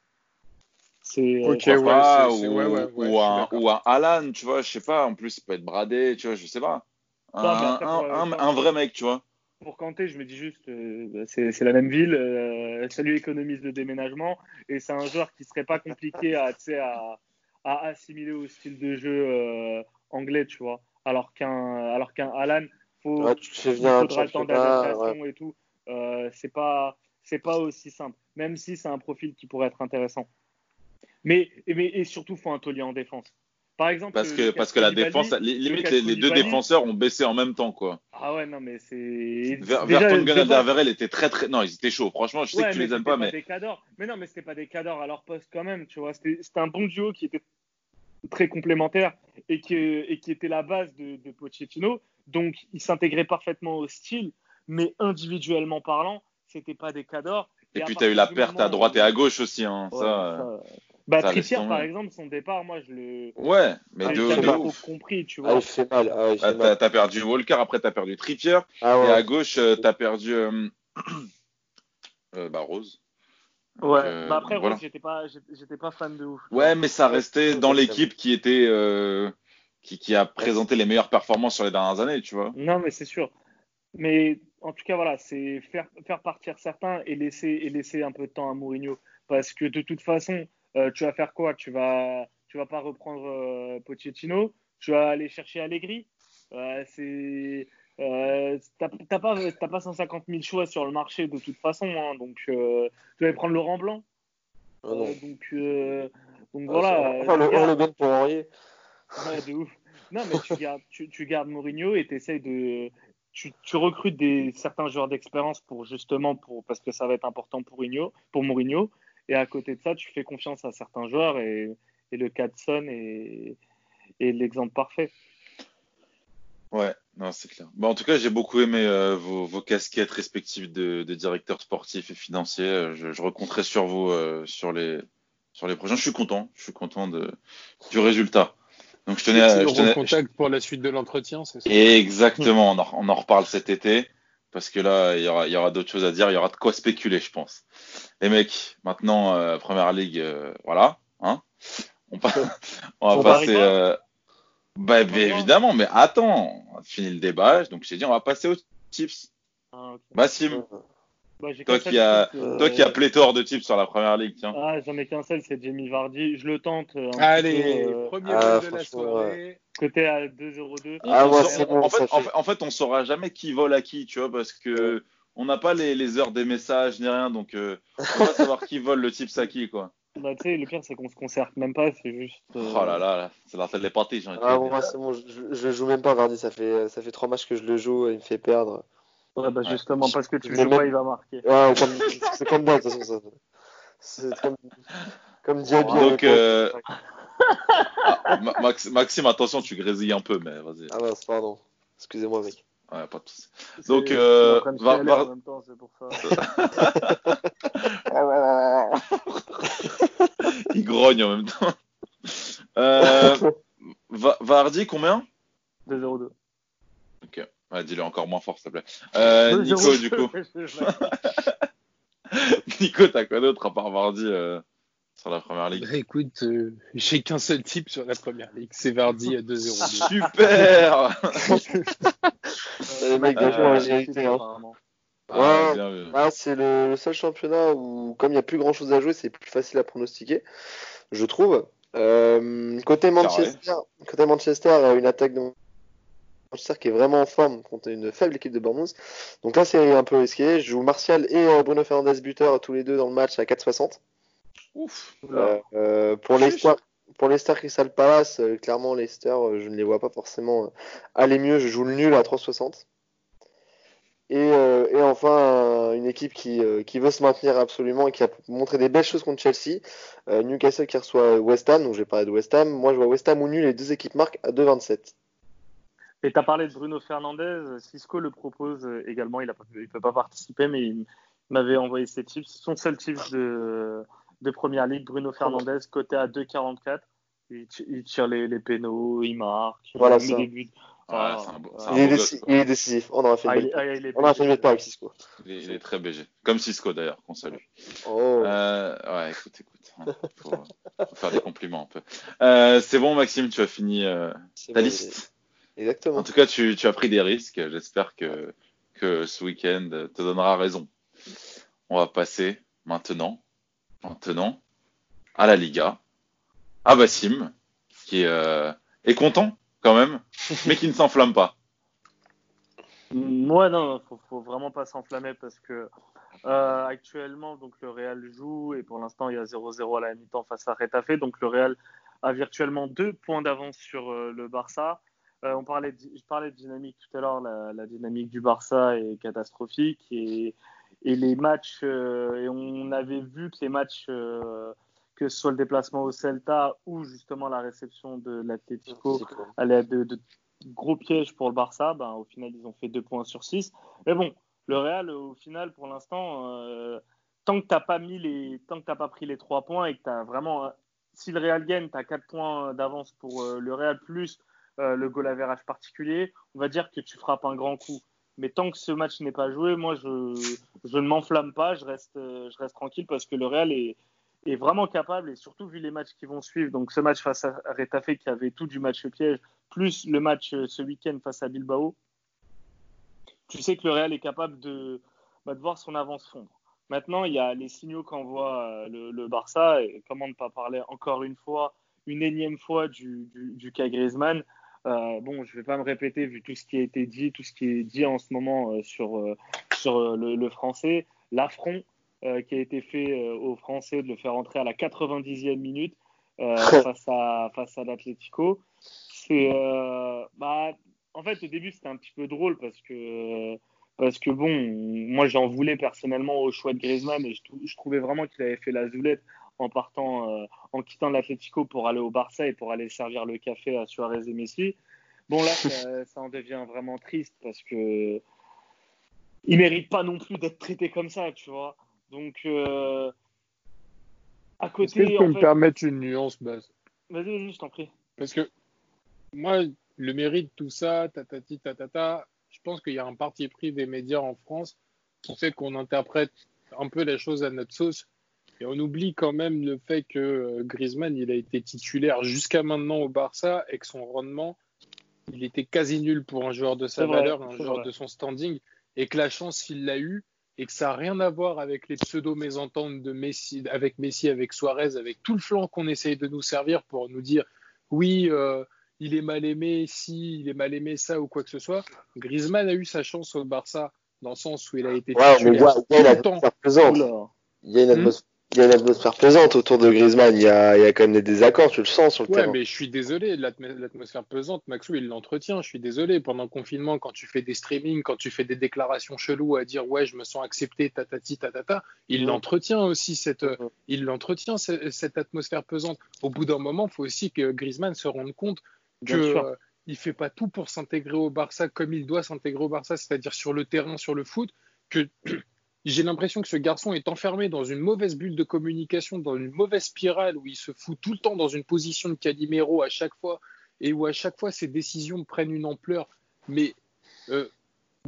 C'est ou, un, ou un Alan, tu vois, je sais pas. En plus, il peut être bradé, tu vois, je sais pas. Un, vrai mec, tu vois. Pour Kanté, je me dis juste, euh, bah, c'est la même ville, euh, ça lui économise le déménagement et c'est un joueur qui serait pas compliqué à, à, à assimiler au style de jeu euh, anglais, tu vois. Alors qu'un alors qu'un Alan, faut, il faudra le temps d'adaptation et tout. c'est pas c'est pas aussi simple, même si c'est un profil qui pourrait être intéressant. Mais, mais et surtout, faut un taulier en défense. Par exemple, parce que, parce que la défense, limite, les, deux défenseurs ont baissé en même temps, quoi. Ah ouais, non, mais c'est. Vertonghen et Verrel étaient très, très. Non, ils étaient chauds. Franchement, je sais que tu les aimes pas, mais. Des mais non, mais c'était pas des cadors à leur poste quand même, tu vois. C'était un bon duo qui était très complémentaire et qui, et qui était la base de, de Pochettino. Donc, ils s'intégraient parfaitement au style, mais individuellement parlant, c'était pas des cadors. Et, puis, tu as eu la perte à droite et à gauche aussi, hein. ça bah, Trippier, par exemple, son départ, moi, je le. Ouais, mais de, de ouf. compris, tu vois. Ah, fait mal. Ah, ah, t'as, t'as perdu Walker, après t'as perdu Trippier. Ah, ouais. Et à gauche, euh, t'as perdu euh... euh, bah, Rose. Ouais, euh, bah après, voilà. Rose, j'étais pas, j'étais pas fan de ouf. Ouais, mais ça restait dans l'équipe qui était. Euh, qui, qui a présenté les meilleures performances sur les dernières années, tu vois. Non, mais c'est sûr. Mais en tout cas, voilà, c'est faire, faire partir certains et laisser, et laisser un peu de temps à Mourinho. Parce que de toute façon, euh, tu vas faire quoi? Tu vas, tu vas pas reprendre euh, Pochettino? Tu vas aller chercher Allegri? Euh, C'est euh, t'as pas, pas 150 000 choix sur le marché de toute façon, hein, donc tu vas prendre Laurent Blanc. Ah donc, donc voilà. Enfin, le, gardes... le pour. Ouais, de ouf. Non, mais tu gardes, tu, tu gardes Mourinho et essayes de. Tu, tu, recrutes des, certains joueurs d'expérience pour justement pour parce que ça va être important pour Mourinho, pour Mourinho et à côté de ça, tu fais confiance à certains joueurs et, le cas de Son est, l'exemple parfait. Ouais, non, c'est clair. Bon, en tout cas, j'ai beaucoup aimé euh, vos, casquettes respectives de, directeur sportif et financier. Euh, je, je recompterai sur vous euh, sur les sur les prochains. Je suis content. Je suis content de, du résultat. Donc je tenais à. Je tenais, contact pour la suite de l'entretien, c'est ça? Exactement. On en, on en, reparle cet été parce que là, il y aura, aura d'autres choses à dire. Il y aura de quoi spéculer, je pense. Les mecs, maintenant, euh, Première Ligue, euh, voilà. Hein on, on, va passer. Euh... Bah, évidemment, mais attends, on a fini le débat. Donc, j'ai dit, on va passer aux tips. Ah, okay. Bassim. Bah, toi, qui a, euh, toi qui a pléthore de tips sur la première ligue, tiens. Ah, j'en ai qu'un seul, c'est Jamie Vardy. Je le tente. Allez, peu, premier ah, de la soirée. Côté à 2,02. Ah, moi, c'est bon. En fait, en, fait, en fait, on saura jamais qui vole à qui, tu vois, parce que on n'a pas les, les, heures des messages ni rien, donc euh, on va savoir qui vole le tips à qui, quoi. Bah, tu sais, le pire, c'est qu'on se concerte même pas, c'est juste. Euh... Oh là là, là c'est la des parties, j'ai Ah, bon, moi, c'est bon, je, je joue même pas, Vardy, ça fait, ça fait trois matchs que je le joue, et il me fait perdre. Ouais, bah, justement, parce que tu joues pas, il va marquer. Ouais, c'est comme moi, de toute façon. C'est comme, comme Diaby. Donc, euh... ah, Maxime, attention, tu grésilles un peu, mais vas-y. Ah, mince, pardon. Excusez-moi, mec. Ouais, pas de soucis. Donc, euh, va, va... en même temps, c'est pour ça. Il grogne en même temps. Euh, Vardy, combien? 2-0-2. Ouais, dis-le encore moins fort, s'il te plaît. Euh, Nico, du coup. Nico, t'as quoi d'autre à part Vardy euh, sur la première ligue? Bah, Écoute, euh, j'ai qu'un seul type sur la première ligue, c'est Vardy à 2-0. Super Les mecs, bien joué, j'ai hein. Ah, ouais, ah, c'est le, seul championnat où, comme il n'y a plus grand chose à jouer, c'est plus facile à pronostiquer, je trouve. Euh, côté Manchester, côté Manchester, une attaque de Manchester qui est vraiment en forme contre une faible équipe de Bournemouth. Donc là, c'est un peu risqué. Je joue Martial et euh, Bruno Fernandes buteur tous les deux dans le match à 4,60. Ouf. Euh, euh, pour Stars Crystal Palace, clairement Stars, je ne les vois pas forcément aller mieux. Je joue le nul à 3,60. Et, et, enfin, une équipe qui, qui, veut se maintenir absolument et qui a montré des belles choses contre Chelsea. Newcastle qui reçoit West Ham, donc j'ai parlé de West Ham. Moi, je vois West Ham ou nul, les deux équipes marquent à 2,27. Et tu as parlé de Bruno Fernandez, Cisco le propose également, il ne peut pas participer, mais il m'avait envoyé ses tips. Son seul tips de, de première ligue, Bruno Fernandez, côté à 2,44. Il, il, tire les, les pénaux, il marque, voilà il des buts. Ah, un beau, il, est décisif, il, est décisif, On a fait une ah, on fait une avec Cisco. Il est, très BG. Comme Cisco d'ailleurs, qu'on salue. Oh. Euh, ouais, écoute, écoute. Hein, faut... Euh, c'est bon, Maxime, tu as fini euh, ta liste. Exactement. En tout cas, tu, tu as pris des risques. J'espère que, que ce week-end te donnera raison. On va passer maintenant, maintenant à la Liga, à Bassim, qui euh, est content quand même, mais qui ne s'enflamme pas. Moi, non, faut, faut vraiment pas s'enflammer parce que euh, actuellement, donc le Real joue et pour l'instant, il y a 0-0 à la mi-temps face à Retafe. Donc le Real a virtuellement deux points d'avance sur euh, le Barça. Euh, on parlait je parlais de dynamique tout à l'heure. La, dynamique du Barça est catastrophique et, et les matchs, et on avait vu que les matchs, que ce soit le déplacement au Celta ou justement la réception de l'Atlético, allaient être de, de, gros pièges pour le Barça. Ben, au final, ils ont fait deux points sur six. Mais bon, le Real, au final, pour l'instant, euh, tant que tu pas mis les, tant que pas pris les trois points et que tu as vraiment, si le Real gagne, tu as quatre points d'avance pour euh, le Real plus euh, le goal average particulier, on va dire que tu frappes un grand coup. Mais tant que ce match n'est pas joué, moi, je, ne m'enflamme pas, je reste, je reste tranquille parce que le Real est, vraiment capable, et surtout vu les matchs qui vont suivre, donc ce match face à Retafe qui avait tout du match piège, plus le match ce week-end face à Bilbao, tu sais que le Real est capable de, bah, de voir son avance fondre. Maintenant, il y a les signaux qu'envoie euh, le, Barça, et comment ne pas parler encore une fois, une énième fois du, du, cas Griezmann. Euh, bon, je ne vais pas me répéter vu tout ce qui a été dit, tout ce qui est dit en ce moment euh, sur, sur le, français. L'affront qui a été fait aux Français de le faire entrer à la 90e minute face à, face à l'Atlético. C'est bah, en fait, au début, c'était un petit peu drôle parce que, parce que bon, moi, j'en voulais personnellement au choix de Griezmann et je, trouvais vraiment qu'il avait fait la zoulette en partant, euh, en quittant l'Atlético pour aller au Barça et pour aller servir le café à Suarez et Messi. Bon, là, ça, en devient vraiment triste parce que il mérite pas non plus d'être traité comme ça, tu vois. Donc, euh, à côté. Est-ce que tu peux me permettre une nuance, Baz? Vas-y, vas-y, je t'en prie. Parce que moi, le mérite, tout ça, tatati, tatata, je pense qu'il y a un parti pris des médias en France qui fait qu'on interprète un peu la chose à notre sauce. Et on oublie quand même le fait que euh, Griezmann, il a été titulaire jusqu'à maintenant au Barça et que son rendement, il était quasi nul pour un joueur de sa valeur, un joueur de son standing, et que la chance, il l'a eu, et que ça n'a rien à voir avec les pseudo-mésententes de Messi, avec Messi, avec Suarez, avec tout le flanc qu'on essaye de nous servir pour nous dire oui, euh, il est mal aimé si, il est mal aimé ça ou quoi que ce soit. Griezmann a eu sa chance au Barça dans le sens où il a été ouais, mais il y a, il y a une atmosphère il y a une atmosphère pesante autour de Griezmann. Il y a, il y a quand même des désaccords, tu le sens sur le ouais, terrain. mais je suis désolé, l'atmosphère pesante, Maxou, il l'entretient. Je suis désolé. Pendant le confinement, quand tu fais des streamings, quand tu fais des déclarations cheloues à dire ouais, je me sens accepté, tatati, tatata, il l'entretient aussi cette, il l'entretient cette, atmosphère pesante. Au bout d'un moment, il faut aussi que Griezmann se rende compte qu'il euh, ne fait pas tout pour s'intégrer au Barça comme il doit s'intégrer au Barça, c'est-à-dire sur le terrain, sur le foot, que j'ai l'impression que ce garçon est enfermé dans une mauvaise bulle de communication, dans une mauvaise spirale où il se fout tout le temps dans une position de Calimero à chaque fois et où à chaque fois ses décisions prennent une ampleur, mais euh,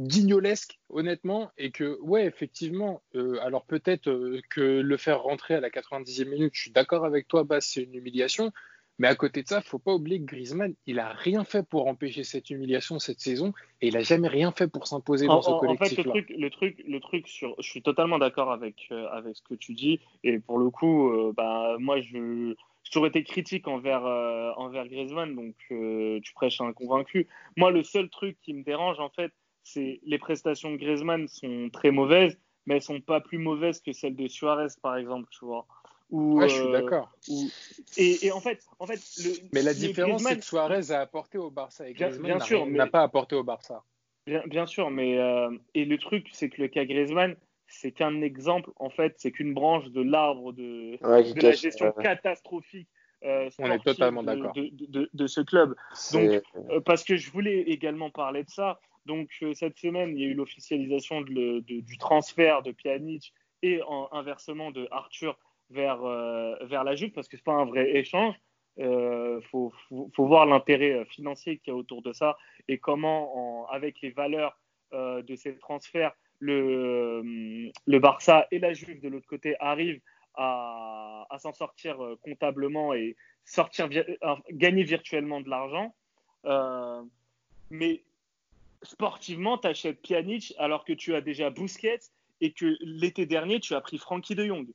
guignolesque, honnêtement, et que, ouais, effectivement, euh, alors peut-être que le faire rentrer à la 90e minute, je suis d'accord avec toi, Bas, c'est une humiliation, mais à côté de ça, il faut pas oublier que Griezmann, il a rien fait pour empêcher cette humiliation cette saison et il a jamais rien fait pour s'imposer dans ce collectif. En fait, le truc, le truc, le truc sur, je suis totalement d'accord avec euh, avec ce que tu dis et pour le coup, euh, bah moi je j'ai toujours été critique envers euh, envers Griezmann, donc tu prêches un convaincu. Moi, le seul truc qui me dérange en fait, c'est les prestations de Griezmann sont très mauvaises, mais elles sont pas plus mauvaises que celles de Suarez par exemple, tu vois. Ou, je suis euh, d'accord. Et, en fait, en fait mais la différence, c'est que Suarez a apporté au Barça et Griezmann bien, sûr, n'a pas apporté au Barça. Bien, bien sûr, mais euh, et le truc, c'est que le cas Griezmann, c'est qu'un exemple, en fait, c'est qu'une branche de l'arbre de, la gestion catastrophique. Euh, On est totalement d'accord. De, de, ce club. Donc, parce que je voulais également parler de ça. Donc, cette semaine, il y a eu l'officialisation du transfert de Pjanic et en, inversement de Arthur vers, euh, vers la Juve parce que ce n'est pas un vrai échange. Il euh, faut, faut, voir l'intérêt financier qu'il y a autour de ça et comment, avec les valeurs euh, de ces transferts, le, le Barça et la Juve de l'autre côté arrivent à, s'en sortir comptablement et sortir, gagner virtuellement de l'argent. mais sportivement, tu achètes Pjanic alors que tu as déjà Busquets et que l'été dernier, tu as pris Frankie de Jong.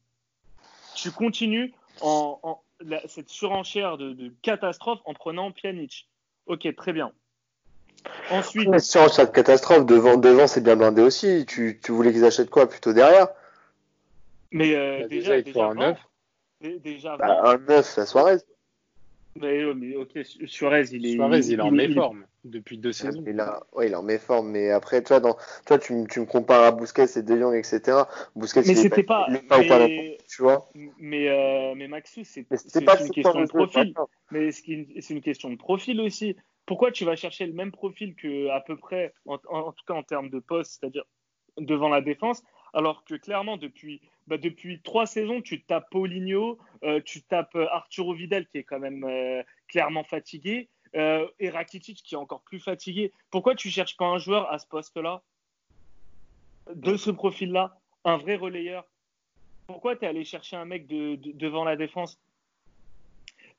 Tu continues en, cette surenchère de, catastrophe en prenant Pjanic. Ok, très bien. Ensuite. Mais surenchère de catastrophe, devant, devant c'est bien blindé aussi. Tu, voulais qu'ils achètent quoi plutôt derrière? Mais euh, bah, déjà, il faut un neuf. Déjà, bah, un neuf, la soirée. Mais, ok, Suarez, il est, il est en méforme depuis deux saisons. Il a, ouais, il est en méforme, mais après, toi, dans, toi tu, tu me compares à Busquets et De Jong, etc. Busquets, mais c'était pas, pas, mais, tu vois. Mais, euh, mais Maxou, c'est une question de profil. Mais c'est une question de profil aussi. Pourquoi tu vas chercher le même profil que à peu près, en, en tout cas en termes de poste, c'est-à-dire devant la défense, alors que clairement depuis bah, depuis trois saisons, tu tapes Paulinho, euh, tu tapes euh, Arturo Vidal qui est quand même euh, clairement fatigué, et Rakitic qui est encore plus fatigué. Pourquoi tu cherches pas un joueur à ce poste-là, de ce profil-là, un vrai relayeur Pourquoi tu es allé chercher un mec devant la défense?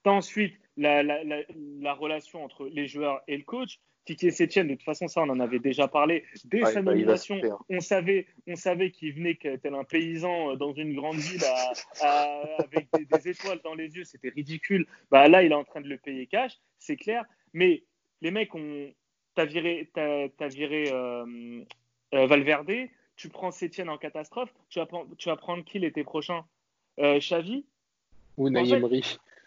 Tu as ensuite la, relation entre les joueurs et le coach. Kiki Sétienne, de toute façon, ça, on en avait déjà parlé. Dès sa bah, nomination, on savait, on savait qu'il venait tel un paysan euh, dans une grande ville avec des, étoiles dans les yeux. C'était ridicule. Bah, là, il est en train de le payer cash, c'est clair. Mais les mecs, ont, t'as viré, as, viré euh, euh, Valverde, tu prends Sétienne en catastrophe, tu vas, tu vas prendre qui l'été prochain? Xavi? Ou Naïm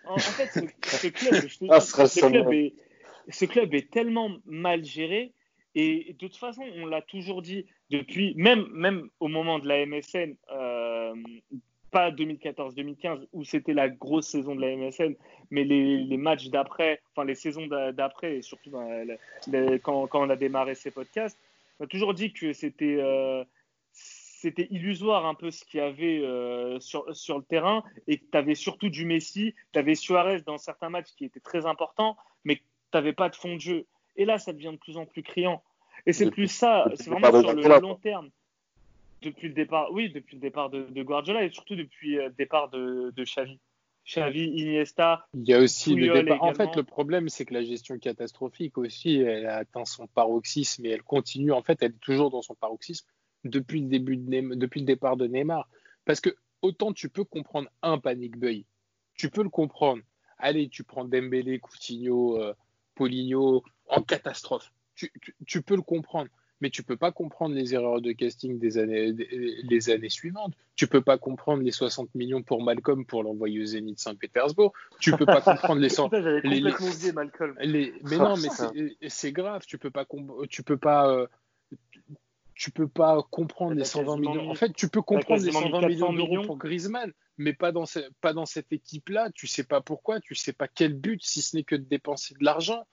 en, en, fait, ce, club, ah, ce club est ce club est tellement mal géré. Et de toute façon, on l'a toujours dit depuis, même, même au moment de la MSN, euh, pas 2014-2015 où c'était la grosse saison de la MSN, mais les, matchs d'après, enfin les saisons d'après, et surtout quand, on a démarré ces podcasts, on a toujours dit que c'était euh, illusoire un peu ce qu'il y avait euh, sur, sur le terrain et que tu avais surtout du Messi, tu avais Suarez dans certains matchs qui étaient très importants, mais n'avais pas de fond de jeu. Et là, ça devient de plus en plus criant. Et c'est plus ça, c'est vraiment sur le long terme. Depuis le départ, oui, depuis le départ de, Guardiola et surtout depuis le départ de, de Xavi. Xavi, Iniesta. Il y a aussi le départ. En fait, le problème, c'est que la gestion catastrophique aussi, elle a atteint son paroxysme et elle continue. En fait, elle est toujours dans son paroxysme depuis le début de depuis le départ de Neymar. Parce que autant tu peux comprendre un panic buy, tu peux le comprendre. Allez, tu prends Dembélé, Coutinho, euh, Poligno en catastrophe. Tu, peux le comprendre, mais tu peux pas comprendre les erreurs de casting des années, les années suivantes. Tu peux pas comprendre les 60 millions pour Malcolm pour l'envoyer au Zénith Saint-Pétersbourg. Tu peux pas comprendre les 100. les, mais non, mais c'est grave. Tu peux pas, tu peux pas. Euh, tu peux pas comprendre les 120 millions. En fait, tu peux comprendre les 120 millions d'euros pour Griezmann, mais pas dans, pas dans cette équipe-là. Tu sais pas pourquoi, tu sais pas quel but, si ce n'est que de dépenser de l'argent.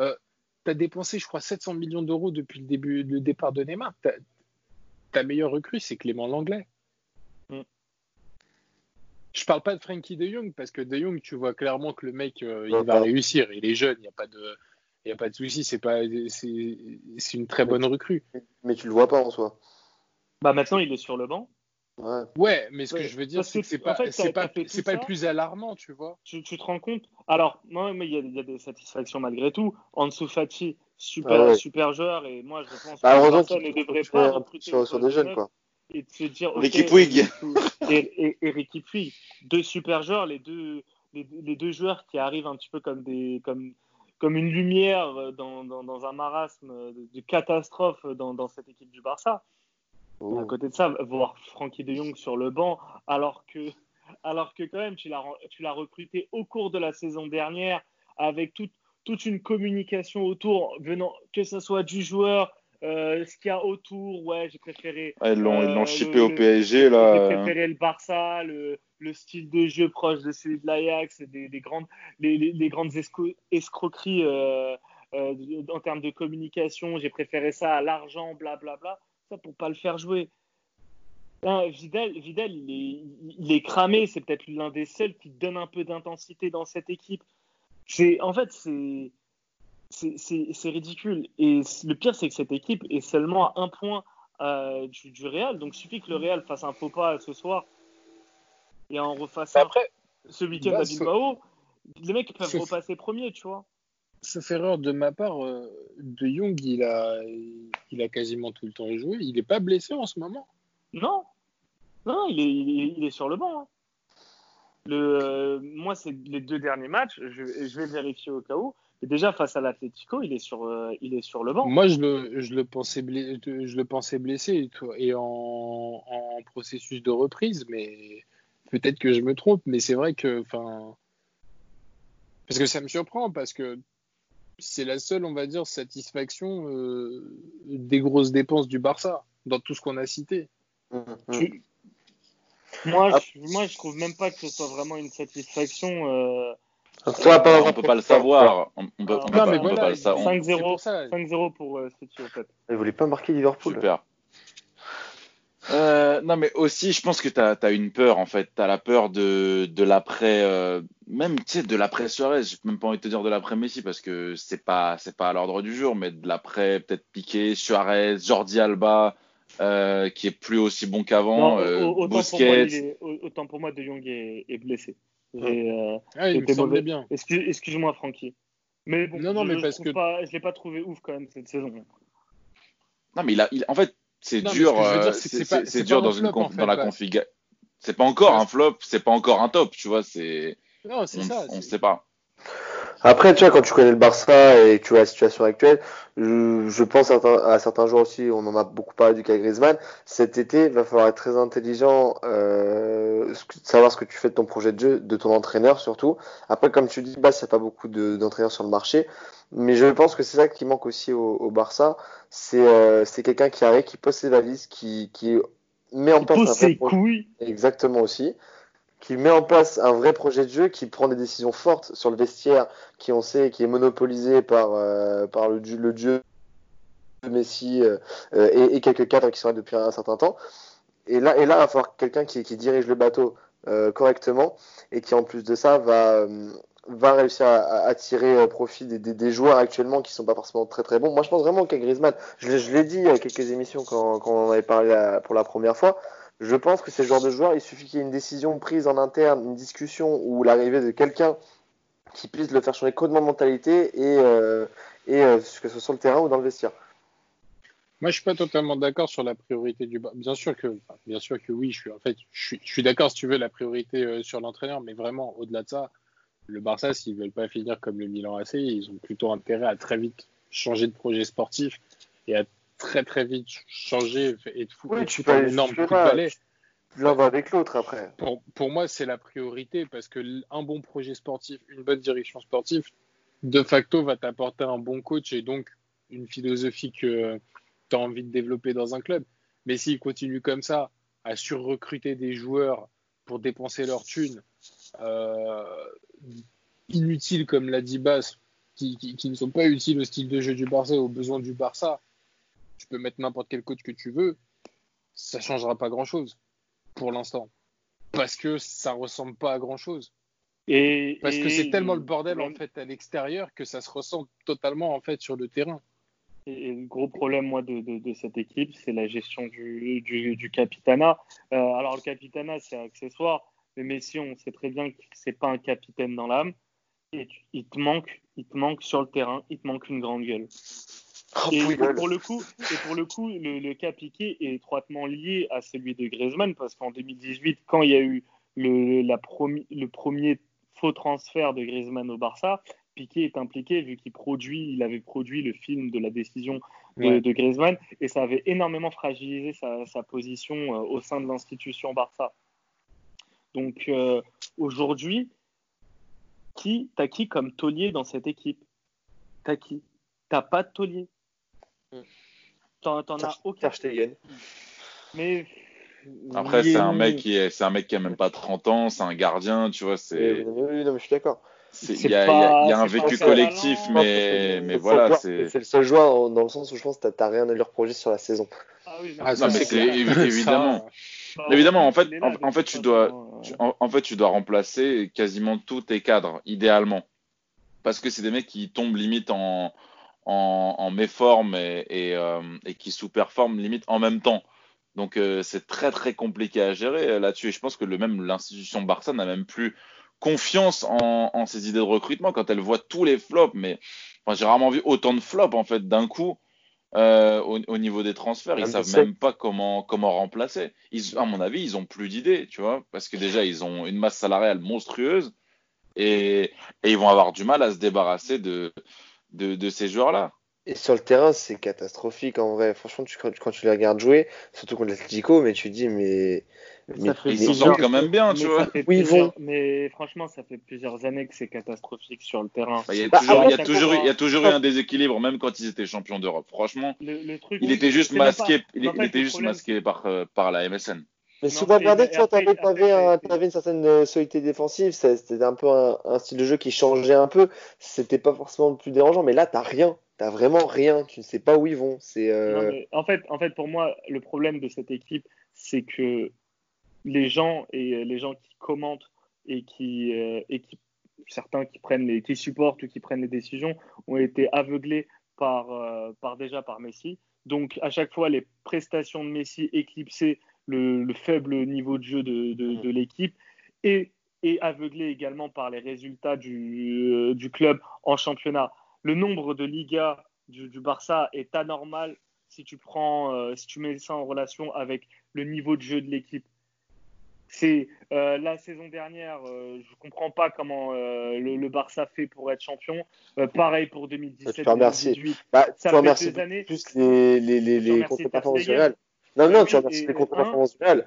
Euh, tu as dépensé, je crois, 700 millions d'euros depuis le début, le départ de Neymar. Ta meilleure recrue, c'est Clément Langlais. Mm. Je parle pas de Frankie de Jong parce que de Jong, tu vois clairement que le mec, euh, il va réussir. Il est jeune, il n'y a pas de, il a pas de souci. C'est pas, c'est une très bonne recrue. Mais tu le vois pas en soi. Bah maintenant, il est sur le banc. Ouais. mais ce que je veux dire, c'est que c'est pas, pas, le plus alarmant, tu vois. Tu, te rends compte? Alors, moi, mais il y, a des satisfactions malgré tout. Ansu Fati, super, ah super joueur, et moi, je pense bah, que personne ne devrait pas recruter sur, sur des jeunes, quoi. Et de se dire, Ricky Puig. Et, et, Ricky Puig, deux super joueurs, les deux, les, deux joueurs qui arrivent un petit peu comme des, comme, comme une lumière dans, dans, dans un marasme de, catastrophe dans, dans cette équipe du Barça. À côté de ça, voir Frankie de Jong sur le banc, alors que, alors que quand même, tu l'as recruté au cours de la saison dernière avec toute, toute une communication autour, venant, que ce soit du joueur, euh, ce qu'il y a autour, ouais, j'ai préféré. ils l'ont euh, chippé au PSG, là. J'ai préféré le Barça, le, le, style de jeu proche de celui de l'Ajax, des, des, grandes, les, les, grandes escroqueries euh, euh, en termes de communication. J'ai préféré ça à l'argent, blablabla. Bla, bla ça pour pas le faire jouer. Vidal, Vidal il, est, il est cramé, c'est peut-être l'un des seuls qui donne un peu d'intensité dans cette équipe. C'est, en fait, c'est, c'est, ridicule. Et le pire, c'est que cette équipe est seulement à un point euh, du, du, Real. Donc, il suffit que le Real fasse un faux pas ce soir. Et en refasse après, ce week-end à Bilbao, les mecs peuvent repasser premier, tu vois. Sauf erreur de ma part, euh, De Jong, il a, il a quasiment tout le temps joué. Il n'est pas blessé en ce moment. Non, non, il est, il est, sur le banc. Hein. Le, euh, moi, c'est les deux derniers matchs. Je, je, vais vérifier au cas où. Et déjà face à l'Atletico, il est sur, euh, il est sur le banc. Moi, je le, je le pensais, blessé, je le pensais blessé et en, en processus de reprise, mais peut-être que je me trompe. Mais c'est vrai que, enfin, parce que ça me surprend parce que c'est la seule, on va dire, satisfaction euh, des grosses dépenses du Barça dans tout ce qu'on a cité. Mmh, mmh. Moi, ah. je, moi, je trouve même pas que ce soit vraiment une satisfaction. Euh... Toi, pas, on peut pas le savoir. On, peut, on peut, mais voilà, pas, le savoir. 5-0 pour, euh, City, en fait. Il voulait pas marquer Liverpool? Super. Euh, non, mais aussi, je pense que tu as, une peur, en fait. Tu as la peur de, de l'après, euh, même, tu sais, de l'après Suarez. J'ai même pas envie de te dire de l'après Messi parce que c'est pas, c'est pas à l'ordre du jour, mais de l'après, peut-être Piqué, Suarez, Jordi Alba, euh, qui est plus aussi bon qu'avant, euh, autant. Pour moi, autant pour moi, De Jong est, est blessé. Euh, ah, il me semblait bien. Excuse-moi, Francky. Mais bon, non, non, je, mais parce que... pas, je l'ai pas trouvé ouf quand même cette saison. Non, mais il a, il, en fait, c'est dur, c'est dur dans, une dans la configuration. C'est pas encore un flop, c'est pas encore un top, tu vois. C'est. Non, c'est ça. On sait pas. Après, tu vois, quand tu connais le Barça et tu vois la situation actuelle, je, pense à, certains joueurs aussi, on en a beaucoup parlé du cas Griezmann. Cet été, il va falloir être très intelligent, euh, savoir ce que tu fais de ton projet de jeu, de ton entraîneur surtout. Après, comme tu dis, bah, il n'y a pas beaucoup d'entraîneurs sur le marché. Mais je pense que c'est ça qui manque aussi au, Barça. Euh, c'est quelqu'un qui arrive, qui pose ses valises, qui, qui met en place un ses couilles. Exactement aussi. Qui met en place un vrai projet de jeu, qui prend des décisions fortes sur le vestiaire, qui on sait, qui est monopolisé par, euh, par le, le dieu Messi euh, et, et, quelques cadres qui sont là depuis un, certain temps. Et là, et là, il va falloir quelqu'un qui, qui, dirige le bateau correctement et qui en plus de ça va va réussir à, tirer euh, profit des, joueurs actuellement qui sont pas forcément très très bons. Moi, je pense vraiment qu'à Griezmann, je, l'ai dit il y a quelques émissions quand, on en avait parlé pour la première fois, je pense que c'est le genre de joueur, il suffit qu'il y ait une décision prise en interne, une discussion ou l'arrivée de quelqu'un qui puisse le faire changer complètement de mentalité et, euh, euh, que ce soit sur le terrain ou dans le vestiaire. Moi, je suis pas totalement d'accord sur la priorité du. Bien sûr que, bien sûr que oui. Je suis en fait, je suis, je suis d'accord si tu veux la priorité euh, sur l'entraîneur, mais vraiment au-delà de ça, le Barça, s'ils veulent pas finir comme le Milan AC, ils ont plutôt intérêt à très vite changer de projet sportif et à très très vite changer et de foutre oui, tu peux un énorme coup de balai. L'un va avec l'autre après. Pour, pour moi, c'est la priorité parce que un bon projet sportif, une bonne direction sportive, de facto va t'apporter un bon coach et donc une philosophie que tu as envie de développer dans un club. Mais s'ils continuent comme ça, à surrecruter des joueurs pour dépenser leur thunes, euh, inutiles, comme l'a dit Bass, qui, qui, ne sont pas utiles au style de jeu du Barça, aux besoins du Barça, tu peux mettre n'importe quel coach que tu veux, ça changera pas grand-chose pour l'instant. Parce que ça ressemble pas à grand-chose. Et, Parce que c'est tellement le bordel en fait à l'extérieur que ça se ressent totalement en fait sur le terrain. Et le gros problème, moi, de, de, cette équipe, c'est la gestion du, du, du capitana. Euh, alors, le capitana, c'est accessoire, mais Messi, on sait très bien que c'est pas un capitaine dans l'âme. Et il te manque, il te manque sur le terrain, il te manque une grande gueule. Oh, et, pour le coup, et pour le coup, le, cas Piqué est étroitement lié à celui de Griezmann parce qu'en 2018, quand il y a eu le, la le premier faux transfert de Griezmann au Barça, Piqué est impliqué vu qu'il produit, il avait produit le film de la décision de, Griezmann et ça avait énormément fragilisé sa, sa position euh, au sein de l'institution Barça. Donc euh, aujourd'hui, qui t'as qui comme taulier dans cette équipe? T'as qui? T'as pas de taulier. Hmm. T'en, as aucun. Mais après, c'est un mec qui est, c'est un mec qui a même pas 30 ans, c'est un gardien, tu vois, c'est. Oui, non, mais je suis d'accord. Il y, a, y, a un vécu collectif, mais, mais voilà. C'est le seul joueur dans le sens où je pense que t'as rien à leur projet sur la saison. Ah oui, ah, non, mais c'est évidemment. Évidemment, en fait, en, fait, tu dois, en, fait, tu dois remplacer quasiment tous tes cadres, idéalement, parce que c'est des mecs qui tombent limite en, en, en méforme et, et, euh, et qui sous-performent limite en même temps. Donc euh, c'est très très compliqué à gérer euh, là-dessus. Et je pense que le même l'institution Barça n'a même plus confiance en, en, ses idées de recrutement quand elle voit tous les flops. Mais enfin, j'ai rarement vu autant de flops en fait d'un coup. Euh, au, au, niveau des transferts, ils ah, savent même pas comment comment remplacer. Ils, à mon avis, ils ont plus d'idées, tu vois, parce que déjà ils ont une masse salariale monstrueuse et, et ils vont avoir du mal à se débarrasser de de, de ces joueurs-là. Et sur le terrain, c'est catastrophique en vrai. Franchement, tu, quand, quand, tu les regardes jouer, surtout contre l'Atlético, mais tu dis, mais. mais, ils sont quand même bien, tu vois. Oui, vont. Mais franchement, ça fait plusieurs années que c'est catastrophique sur le terrain. Bah, il y a, bah, toujours, il y a toujours, il y a toujours eu un déséquilibre, même quand ils étaient champions d'Europe. Franchement, le, truc, il était juste masqué, il, était juste masqué par, euh, par la MSN. Mais si vous regardez, tu vois, t'avais, avais, une certaine euh, solidité défensive, c'était un peu un, un, style de jeu qui changeait un peu, c'était pas forcément le plus dérangeant, mais là, t'as rien. T'as vraiment rien, tu ne sais pas où ils vont. C'est. Euh... en fait, en fait, pour moi, le problème de cette équipe, c'est que les gens et les gens qui commentent et qui, euh, et qui certains qui prennent les, qui supportent ou qui prennent les décisions ont été aveuglés par, euh, par déjà par Messi. Donc à chaque fois, les prestations de Messi éclipsaient le, le faible niveau de jeu de, de, de l'équipe et, et aveuglés également par les résultats du, euh, du club en championnat le nombre de Liga du, Barça est anormal si tu prends, euh, si tu mets ça en relation avec le niveau de jeu de l'équipe. C'est euh, la saison dernière, euh, je comprends pas comment le, Barça fait pour être champion. pareil pour 2017-2018. Bah, ça fait des années. Plus les, les, les, les contre-performances du Real. Non, non, tu remercies les contre-performances du Real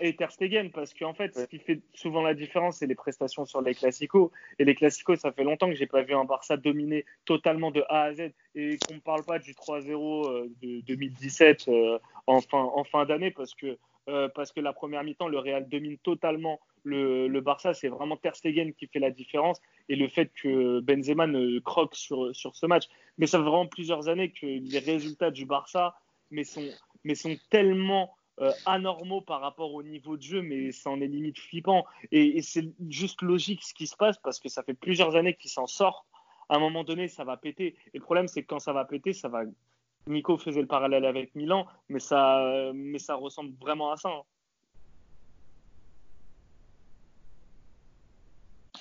et Ter Stegen parce qu'en fait, ce qui fait souvent la différence, c'est les prestations sur les classicos. Et les classicos, ça fait longtemps que j'ai pas vu un Barça dominer totalement de A à Z et qu'on ne parle pas du 3-0 euh, de 2017 euh, en fin, en fin d'année parce que euh, parce que la première mi-temps, le Real domine totalement le, le Barça. C'est vraiment Ter Stegen qui fait la différence et le fait que Benzema ne croque sur, sur ce match. Mais ça fait vraiment plusieurs années que les résultats du Barça mais sont, mais sont tellement euh, anormaux par rapport au niveau de jeu, mais ça en est limite flippant. Et, c'est juste logique ce qui se passe parce que ça fait plusieurs années qu'ils s'en sortent. À un moment donné, ça va péter. Et le problème, c'est que quand ça va péter, ça va. Nico faisait le parallèle avec Milan, mais ça, mais ça ressemble vraiment à ça. Hein.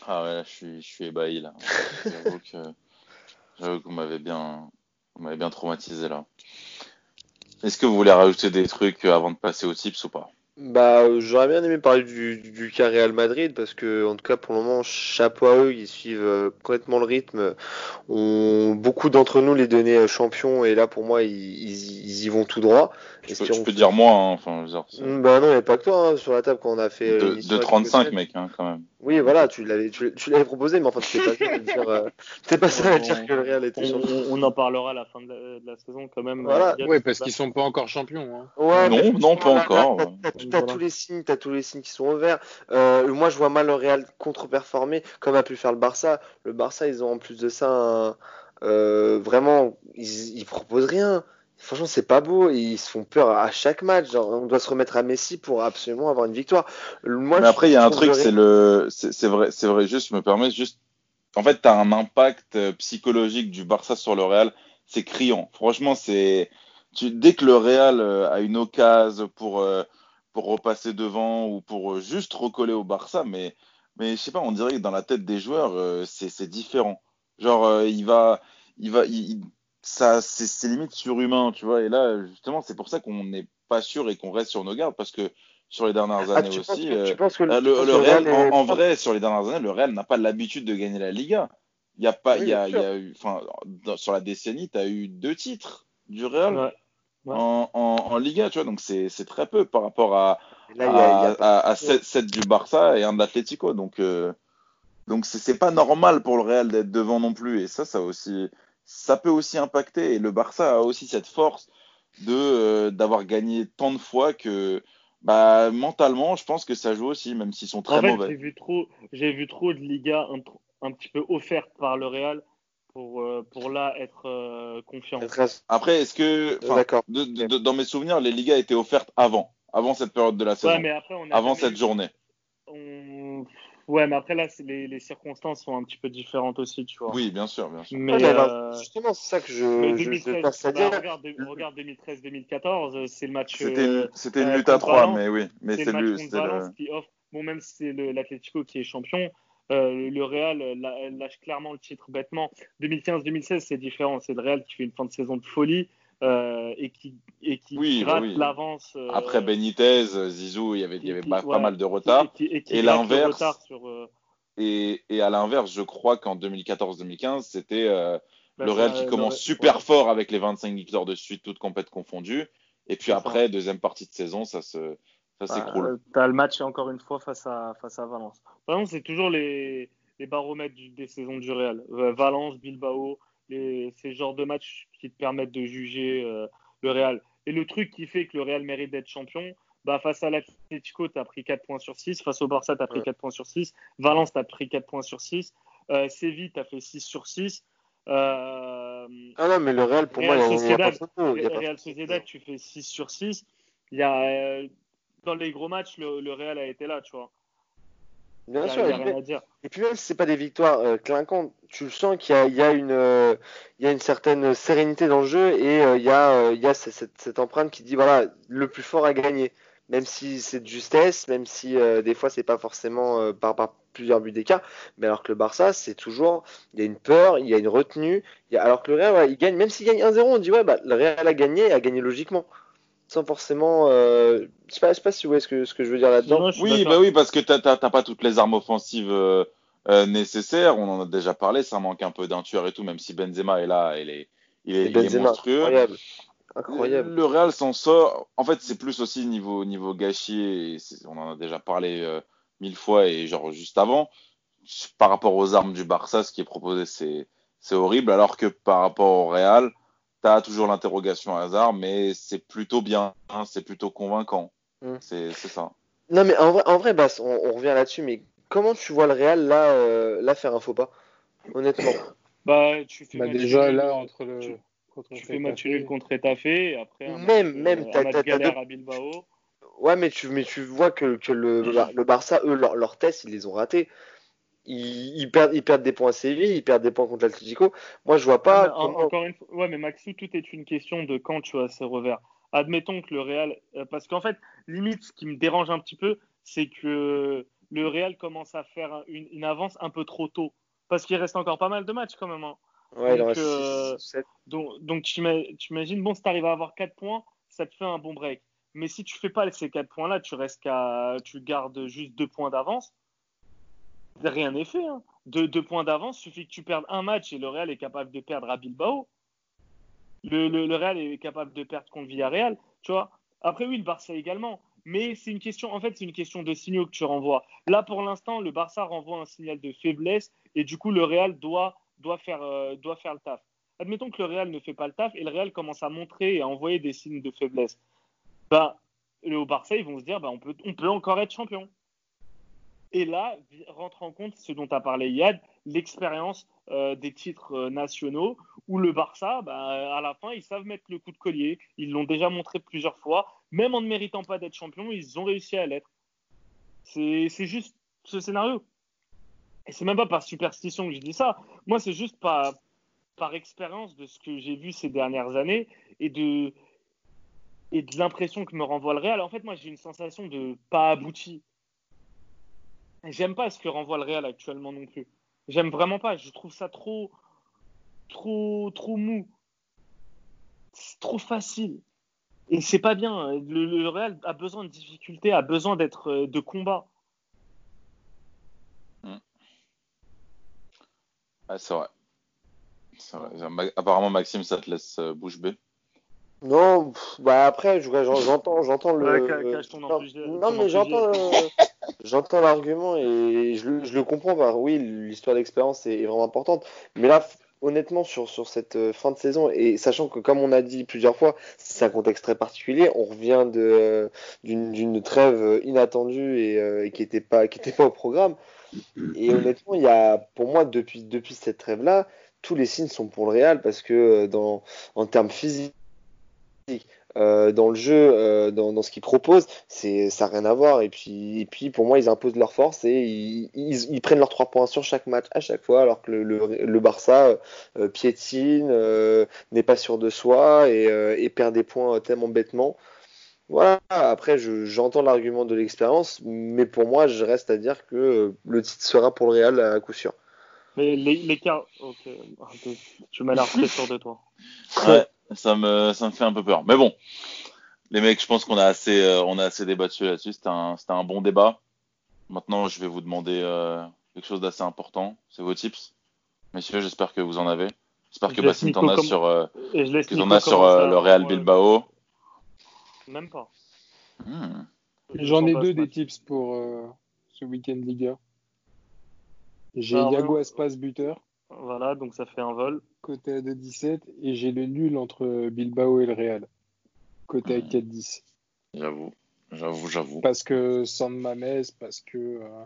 Ah ouais, je suis, je suis ébahi là. J'avoue que, j'avoue qu'on m'avait bien, on m'avait bien traumatisé là. Est-ce que vous voulez rajouter des trucs avant de passer aux tips ou pas? Bah, j'aurais bien aimé parler du, du, cas Real Madrid parce que, en tout cas, pour le moment, chapeau à eux, ils suivent euh, complètement le rythme. On, beaucoup d'entre nous les donnaient euh, champions et là, pour moi, ils, ils, y vont tout droit. Je peux, peux dire moi, hein, enfin, mm, bah non, il n'y a pas que toi hein, sur la table quand on a fait. De, de 35, mec, hein, quand même. Oui, voilà, tu l'avais, tu, l'avais proposé, mais enfin, tu pas ça à dire, euh, pas ça à dire que le Real était champion. On, en parlera à la fin de la, saison quand même. Voilà. oui, parce qu'ils sont pas encore champions. Hein. Ouais, non, non, pas encore. T'as tous les signes, t'as tous les signes qui sont ouverts. Euh, moi, je vois mal le Real contre-performer, comme a pu faire le Barça. Le Barça, ils ont en plus de ça, euh, vraiment, ils, ils proposent rien. Franchement, c'est pas beau. Ils se font peur à chaque match. Genre, on doit se remettre à Messi pour absolument avoir une victoire. Moi, Mais après, il y a un truc, c'est le, c'est vrai, c'est vrai. Juste, je me permets juste. En fait, t'as un impact euh, psychologique du Barça sur le Real. C'est criant. Franchement, c'est. Tu... Dès que le Real euh, a une occasion pour euh, pour repasser devant ou pour juste recoller au Barça, mais mais je sais pas, on dirait que dans la tête des joueurs, c'est différent. Genre, il va il va il, ça, c'est limite surhumain, tu vois. Et là, justement, c'est pour ça qu'on n'est pas sûr et qu'on reste sur nos gardes parce que sur les dernières ah, années aussi, euh, le, Real, en, vrai, sur les dernières années, le Real n'a pas l'habitude de gagner la Liga. Il y a pas, il y a, y a eu, enfin, sur la décennie, tu as eu deux titres du Real En, en, Liga, tu vois. Donc c'est très peu par rapport à, à, à, 7, du Barça et un de l'Atlético. Donc euh, donc c'est pas normal pour le Real d'être devant non plus. Et ça, ça aussi ça peut aussi impacter. Et le Barça a aussi cette force de euh, d'avoir gagné tant de fois que bah, mentalement, je pense que ça joue aussi, même s'ils sont très en fait, mauvais. J'ai vu trop, j'ai vu trop de Liga un, petit peu offertes par le Real pour euh, pour là être euh, confiant. Après, est-ce que dans mes souvenirs, les Ligas étaient offertes avant, avant cette période de la saison, avant cette journée. Ouais, mais après là, les, les, circonstances sont un petit peu différentes aussi, tu vois. Oui, bien sûr, bien sûr. Mais euh, justement, c'est ça que je, 2013, je, à dire. regarde, 2013-2014, c'est le match. C'était une, lutte à 3, mais oui. Mais c'est le match Valence qui offre. Bon, même si c'est l'Atlético qui est champion, euh, le Real lâche clairement le titre bêtement. 2015-2016, c'est différent. C'est le Real qui fait une fin de saison de folie. Euh, et qui, et qui rate l'avance. Euh, Après Benitez, Zizou, il y avait, il y avait pas, mal de retard. Et, l'inverse. Et, et, à l'inverse, je crois qu'en 2014-2015, c'était bah, le Real qui commence super fort avec les 25 victoires de suite, toutes compètes confondues. Et puis après, deuxième partie de saison, ça se, ça s'écroule. Bah, tu as le match encore une fois face à, face à Valence. Valence, c'est toujours les, les baromètres des saisons du Real. Valence, Bilbao, les, ces genres de matchs qui te permettent de juger euh, le Real. Et le truc qui fait que le Real mérite d'être champion, bah, face à l'Atlético, tu as pris 4 points sur 6. Face au Barça, tu as pris 4 points sur 6. Valence, tu as pris 4 points sur 6. Euh, Séville, tu as fait 6 sur 6. Euh, ah non, mais le Real, pour moi, il y a, pas. Real Sociedad, tu fais 6 sur 6. Il y a, euh, dans les gros matchs, le, le Real a été là, tu vois. Bien sûr. Et puis, même si c'est pas des victoires euh, clinquantes, tu le sens qu'il y, y, a une, euh, y a une certaine sérénité dans le jeu et euh, il y a, il y a cette, cette, empreinte qui dit voilà le plus fort a gagné. Même si c'est de justesse, même si des fois c'est pas forcément par, par, plusieurs buts d'écart, mais alors que le Barça c'est toujours il y a une peur, il y a une retenue. Il y a, alors que le Real il gagne, même s'il gagne 1-0, on dit ouais bah le Real a gagné, a gagné logiquement sans forcément. Euh, je sais pas, sais pas si vous voyez ce que, ce que je veux dire là-dedans. Oui, bah oui, parce que t'as pas toutes les armes offensives euh, euh, nécessaires. On en a déjà parlé. Ça manque un peu d'un tueur et tout, même si Benzema est là, il est, il est, monstrueux. Incroyable. Le, Real s'en sort. En fait, c'est plus aussi niveau niveau gâchis. on en a déjà parlé mille fois et genre juste avant. Par rapport aux armes du Barça, ce qui est proposé, c'est c'est horrible. Alors que par rapport au Real tu as toujours l'interrogation hasard, mais c'est plutôt bien, hein, c'est plutôt convaincant. Mm. C'est ça. Non, mais en vrai, en vrai on, revient là-dessus, mais comment tu vois le Real là, euh, là faire un faux pas Honnêtement? Bah, tu fais bah, déjà là, entre le. Tu, tu fais match nul contre après un même, match, même, euh, as, galère à Bilbao. Ouais, mais tu, mais tu vois que, que le, le Barça, eux, leurs leur tests, ils les ont ratés ils, perdent, ils perdent des points à Séville, ils perdent des points contre l'Atlético. Moi, je vois pas. Encore une fois, ouais, mais Maxou, tout est une question de quand tu as ces revers. Admettons que le Real, euh, parce qu'en fait, limite, ce qui me dérange un petit peu, c'est que le Real commence à faire une, avance un peu trop tôt, parce qu'il reste encore pas mal de matchs quand même. Hein. Ouais, donc, euh, donc, donc, tu imagines, bon, si tu arrives à avoir 4 points, ça te fait un bon break. Mais si tu fais pas ces 4 points-là, tu restes qu'à, tu gardes juste 2 points d'avance rien n'est fait. Hein. deux points d'avance, suffit que tu perdes un match et le Real est capable de perdre à Bilbao. Le, Real est capable de perdre contre Villarreal, tu vois. Après, oui, le Barça également. Mais c'est une question, en fait, c'est une question de signaux que tu renvoies. Là, pour l'instant, le Barça renvoie un signal de faiblesse et du coup, le Real doit, euh, faire le taf. Admettons que le Real ne fait pas le taf et le Real commence à montrer et à envoyer des signes de faiblesse. Bah, au Barça, ils vont se dire, bah, on peut encore être champion. Et là, rentre en compte ce dont a parlé Yad, l'expérience euh, des titres euh, nationaux, où le Barça, bah, à la fin, ils savent mettre le coup de collier. Ils l'ont déjà montré plusieurs fois. Même en ne méritant pas d'être champion, ils ont réussi à l'être. C'est juste ce scénario. Et c'est même pas par superstition que je dis ça. Moi, c'est juste par, expérience de ce que j'ai vu ces dernières années et de, et de l'impression que me renvoie le Real. En fait, moi, j'ai une sensation de pas abouti. J'aime pas ce que renvoie le Real actuellement non plus. J'aime vraiment pas. Je trouve ça trop, trop, trop mou. C'est trop facile. Et c'est pas bien. Le, Real a besoin de difficultés, a besoin d'être euh, de combat. Hmm. c'est vrai. Apparemment, Maxime, ça te laisse euh, bouche bée. Non, bah après, j'entends, j'entends le. non, mais j'entends, j'entends l'argument et je, le comprends. Oui, l'histoire d'expérience est, vraiment importante, mais là, honnêtement, sur, sur cette euh, fin de saison et sachant que, comme on a dit plusieurs fois, c'est un contexte très particulier. On revient euh, d'une trêve inattendue et, euh, qui n'était pas pas au programme. Et honnêtement, il y a, pour moi, depuis depuis cette trêve là, tous les signes sont pour le Real parce que dans en termes physiques euh, dans le jeu, euh, dans, ce qu'ils proposent, c'est ça n'a rien à voir. Et puis, et puis pour moi, ils imposent leur force et ils, prennent leurs trois points sur chaque match à chaque fois, alors que le, Barça piétine, n'est pas sûr de soi et, et, perd des points tellement bêtement. Voilà, après j'entends l'argument de l'expérience, mais pour moi je reste à dire que le titre sera pour le Real à coup sûr. Mais l'écart. Ok, tu m'as l'air très sûr de toi. Ouais, ça me, ça me fait un peu peur. Mais bon, les mecs, je pense qu'on a assez, euh, on a assez débattu là-dessus. C'était un, un, bon débat. Maintenant, je vais vous demander euh, quelque chose d'assez important. C'est vos tips. Messieurs, j'espère que vous en avez. J'espère que Bassim t'en a sur, euh, a sur le Real Bilbao. Même pas. Hmm. J'en ai deux des tips pour ce week-end Liga. J'ai Yago Aspas buteur. Voilà, donc ça fait un vol. Côté à 2-17. Et j'ai le nul entre Bilbao et le Real. Côté à 4-10. Hmm. J'avoue, j'avoue, j'avoue. Parce que sans Mames, parce que euh,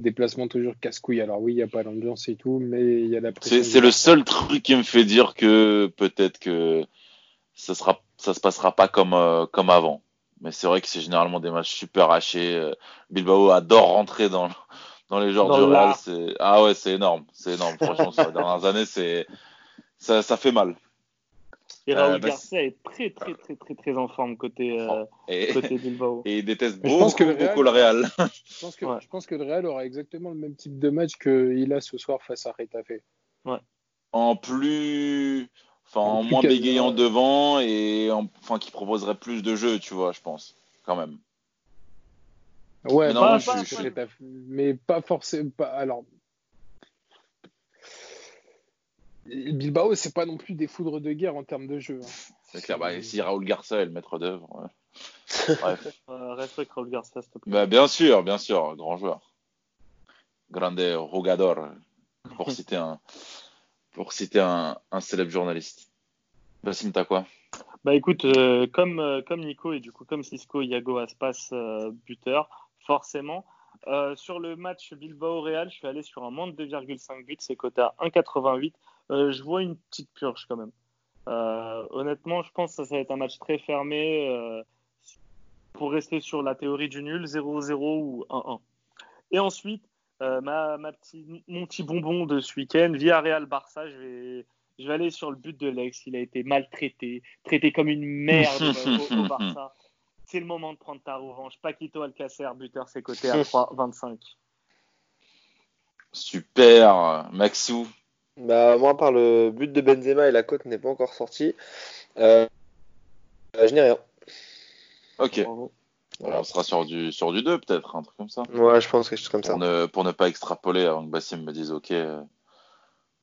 déplacement toujours casse-couille. Alors oui, il n'y a pas l'ambiance et tout, mais il y a la pression. C'est le seul truc qui me fait dire que peut-être que ça sera, ça se passera pas comme, euh, comme avant. Mais c'est vrai que c'est généralement des matchs super hachés. Euh, Bilbao adore rentrer dans, dans les joueurs du Real, ah ouais, c'est énorme, c'est énorme. Franchement, sur les dernières années, c'est ça, ça fait mal. Et Raúl euh, Garcia est très très très très très en forme côté, euh, et, côté Bilbao. Et il déteste beaucoup, je pense que le Real, beaucoup le Real. Je pense, que, je pense que le Real aura exactement le même type de match qu'il a ce soir face à Retafe. Ouais. En plus, enfin en, moins bégayant devant et en, enfin qui proposerait plus de jeux, tu vois, je pense, quand même. Ouais, mais, non, je, mais pas forcément. Pas, alors, Bilbao, c'est pas non plus des foudres de guerre en termes de jeu. Hein. C'est clair. Bah, si Raoul Garcia est le maître d'œuvre. Bref. respecte Raoul Garcia, s'il te plaît. Bah, bien sûr, bien sûr, grand joueur. Grande Rogador, pour citer un, pour citer un, un célèbre journaliste. Bassim, t'as quoi? Bah écoute, euh, comme, euh, comme Nico et du coup comme Cisco, Iago Aspas, euh, buteur, forcément. Euh, sur le match Bilbao-Real, je suis allé sur un moins de 2,5 buts, c'est coté à 1,88. Euh, je vois une petite purge quand même. Euh, honnêtement, je pense que ça, va être un match très fermé pour rester sur la théorie du nul, 0-0 ou 1-1. Et ensuite, ma, ma petit, mon petit bonbon de ce week-end, via Real-Barça, je vais, je vais aller sur le but de l'ex. Il a été maltraité, traité comme une merde au Barça c'est le moment de prendre ta revanche. Paquito Alcacer, buteur, c'est coté à 3,25. Super, Maxou. Bah, moi, par le but de Benzema et la cote n'est pas encore sortie, euh, je n'ai rien. Ok. On sera sur du, sur du 2 peut-être, un truc comme ça. Ouais, je pense quelque chose comme pour ça. Ne, pour ne pas extrapoler avant que Bassim me dise ok. Euh,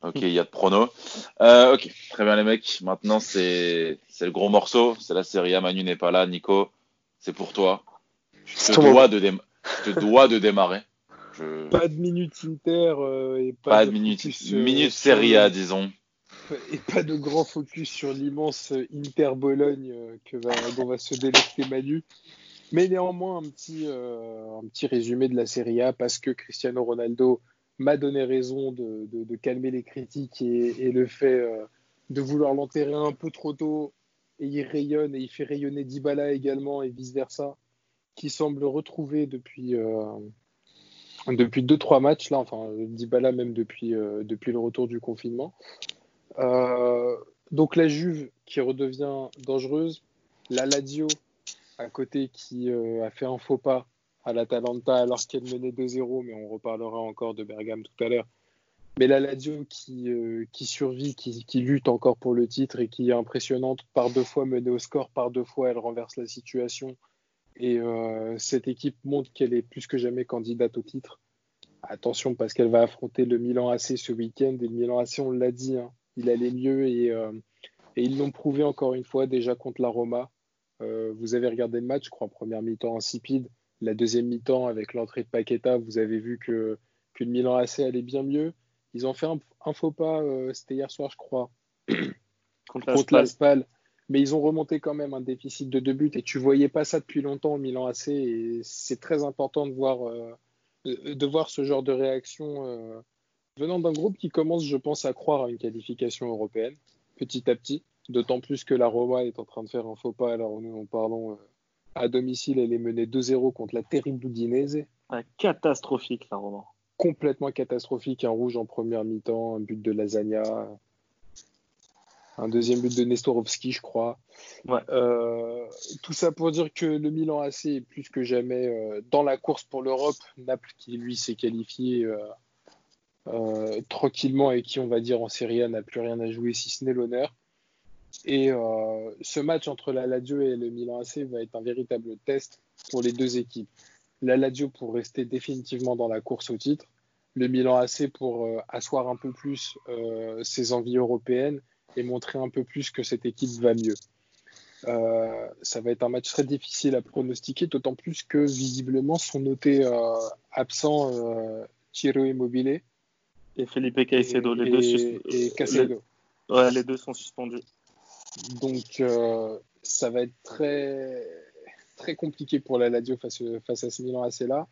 ok, il y a de pronos. Euh, ok, très bien les mecs. Maintenant, c'est le gros morceau. C'est la série A. Manu n'est pas là. Nico, c'est pour toi. Je te, dois de, te dois de démarrer. Pas de minutes Inter euh, et pas, de, minutes minute Serie A, disons. Et pas de grand focus sur l'immense Inter Bologne euh, que va, dont va se délecter Manu. Mais néanmoins, un petit, euh, un petit résumé de la Serie A parce que Cristiano Ronaldo m'a donné raison de, de, calmer les critiques et, et le fait de vouloir l'enterrer un peu trop tôt et il rayonne et il fait rayonner Dybala également et vice versa, qui semble retrouver depuis euh, depuis deux trois matchs là, enfin Dybala même depuis euh, depuis le retour du confinement. Euh, donc la Juve qui redevient dangereuse, la Lazio à côté qui a fait un faux pas à l'Atalanta alors qu'elle menait 2-0, mais on reparlera encore de Bergame tout à l'heure. Mais la Lazio qui, euh, qui survit, qui, lutte encore pour le titre et qui est impressionnante, par deux fois menée au score, par deux fois elle renverse la situation. Et euh, cette équipe montre qu'elle est plus que jamais candidate au titre. Attention parce qu'elle va affronter le Milan AC ce week-end. Et le Milan AC, on l'a dit, hein, il allait mieux et, euh, et ils l'ont prouvé encore une fois déjà contre la Roma. vous avez regardé le match, je crois, première mi-temps insipide. La deuxième mi-temps, avec l'entrée de Paqueta, vous avez vu que, que le Milan AC allait bien mieux. Ils ont fait un, faux pas, euh, c'était hier soir, je crois, contre, la Spal. Mais ils ont remonté quand même un déficit de deux buts et tu voyais pas ça depuis longtemps au Milan AC. Et c'est très important de voir, euh, de voir ce genre de réaction euh, venant d'un groupe qui commence, je pense, à croire à une qualification européenne petit à petit. D'autant plus que la Roma est en train de faire un faux pas alors nous en parlons à domicile. Elle est menée 2-0 contre la terrible Udinese. catastrophique la Roma. Complètement catastrophique. Un rouge en première mi-temps, un but de Lasagna, un deuxième but de Nestorovski, je crois. Euh, tout ça pour dire que le Milan AC est plus que jamais euh, dans la course pour l'Europe. Naples qui lui s'est qualifié euh, tranquillement et qui on va dire en Serie A n'a plus rien à jouer si ce n'est l'honneur. Et ce match entre la Lazio et le Milan AC va être un véritable test pour les deux équipes. La Lazio pour rester définitivement dans la course au titre, le Milan AC pour asseoir un peu plus ses envies européennes et montrer un peu plus que cette équipe va mieux. Euh, ça va être un match très difficile à pronostiquer, d'autant plus que visiblement sont notés euh, absents euh, Chiro Immobile et Felipe Caicedo, les deux et Caicedo. Ouais, les deux sont suspendus. Donc ça va être très très compliqué pour la Lazio face, face à ce Milan AC là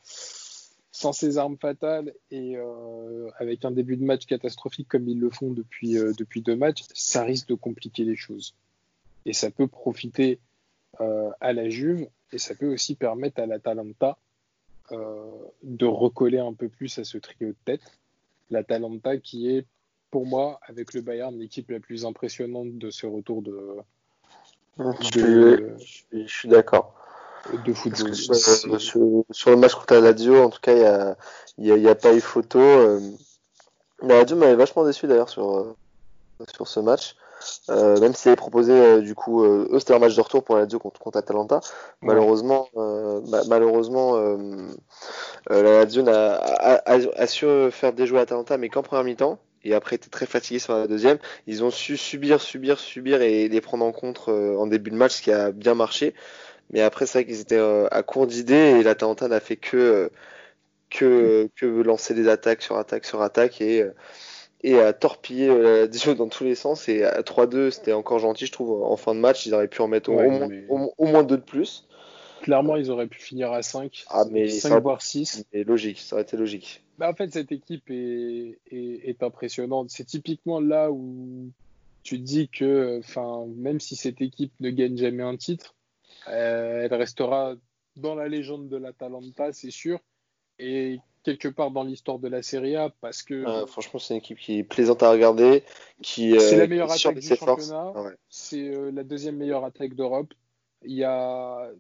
sans ses armes fatales et euh, avec un début de match catastrophique comme ils le font depuis, euh, depuis deux matchs, ça risque de compliquer les choses. Et ça peut profiter euh, à la Juve et ça peut aussi permettre à l'Atalanta de recoller un peu plus à ce trio de tête. L'Atalanta qui est, pour moi, avec le Bayern, l'équipe la plus impressionnante de ce retour de. je suis d'accord de football. Euh, sur, le match contre la Lazio, en tout cas, il n'y a, y a, pas eu photo. Euh. La Lazio m'avait vachement déçu d'ailleurs sur, euh, sur ce match. même s'il avait proposé du coup, eux c'était un match de retour pour la Lazio contre, contre Atalanta. Malheureusement, malheureusement, la Lazio a, a, su faire déjouer Atalanta, mais qu'en première mi-temps. Et après, était très fatigué sur la deuxième. Ils ont su subir, subir, subir et les prendre en compte en début de match, ce qui a bien marché. Mais après, c'est vrai qu'ils étaient euh, à court d'idées et l'Atalanta n'a fait que, euh, que, que lancer des attaques sur attaque sur attaque et, euh, et à torpiller des jeux dans tous les sens. Et à 3-2, c'était encore gentil, je trouve, en fin de match. Ils auraient pu en mettre au, moins, deux de plus. Clairement, ils auraient pu finir à 5, ah, mais 5 voire 6. C'est logique, ça aurait été logique. Bah, en fait, cette équipe est, est, est impressionnante. C'est typiquement là où tu te dis que, enfin, même si cette équipe ne gagne jamais un titre, elle restera dans la légende de l'Atalanta, c'est sûr, et quelque part dans l'histoire de la Serie A parce que. Euh, franchement, c'est une équipe qui est plaisante à regarder. qui C'est la euh, meilleure attaque du championnat. C'est la deuxième meilleure attaque d'Europe. Il y a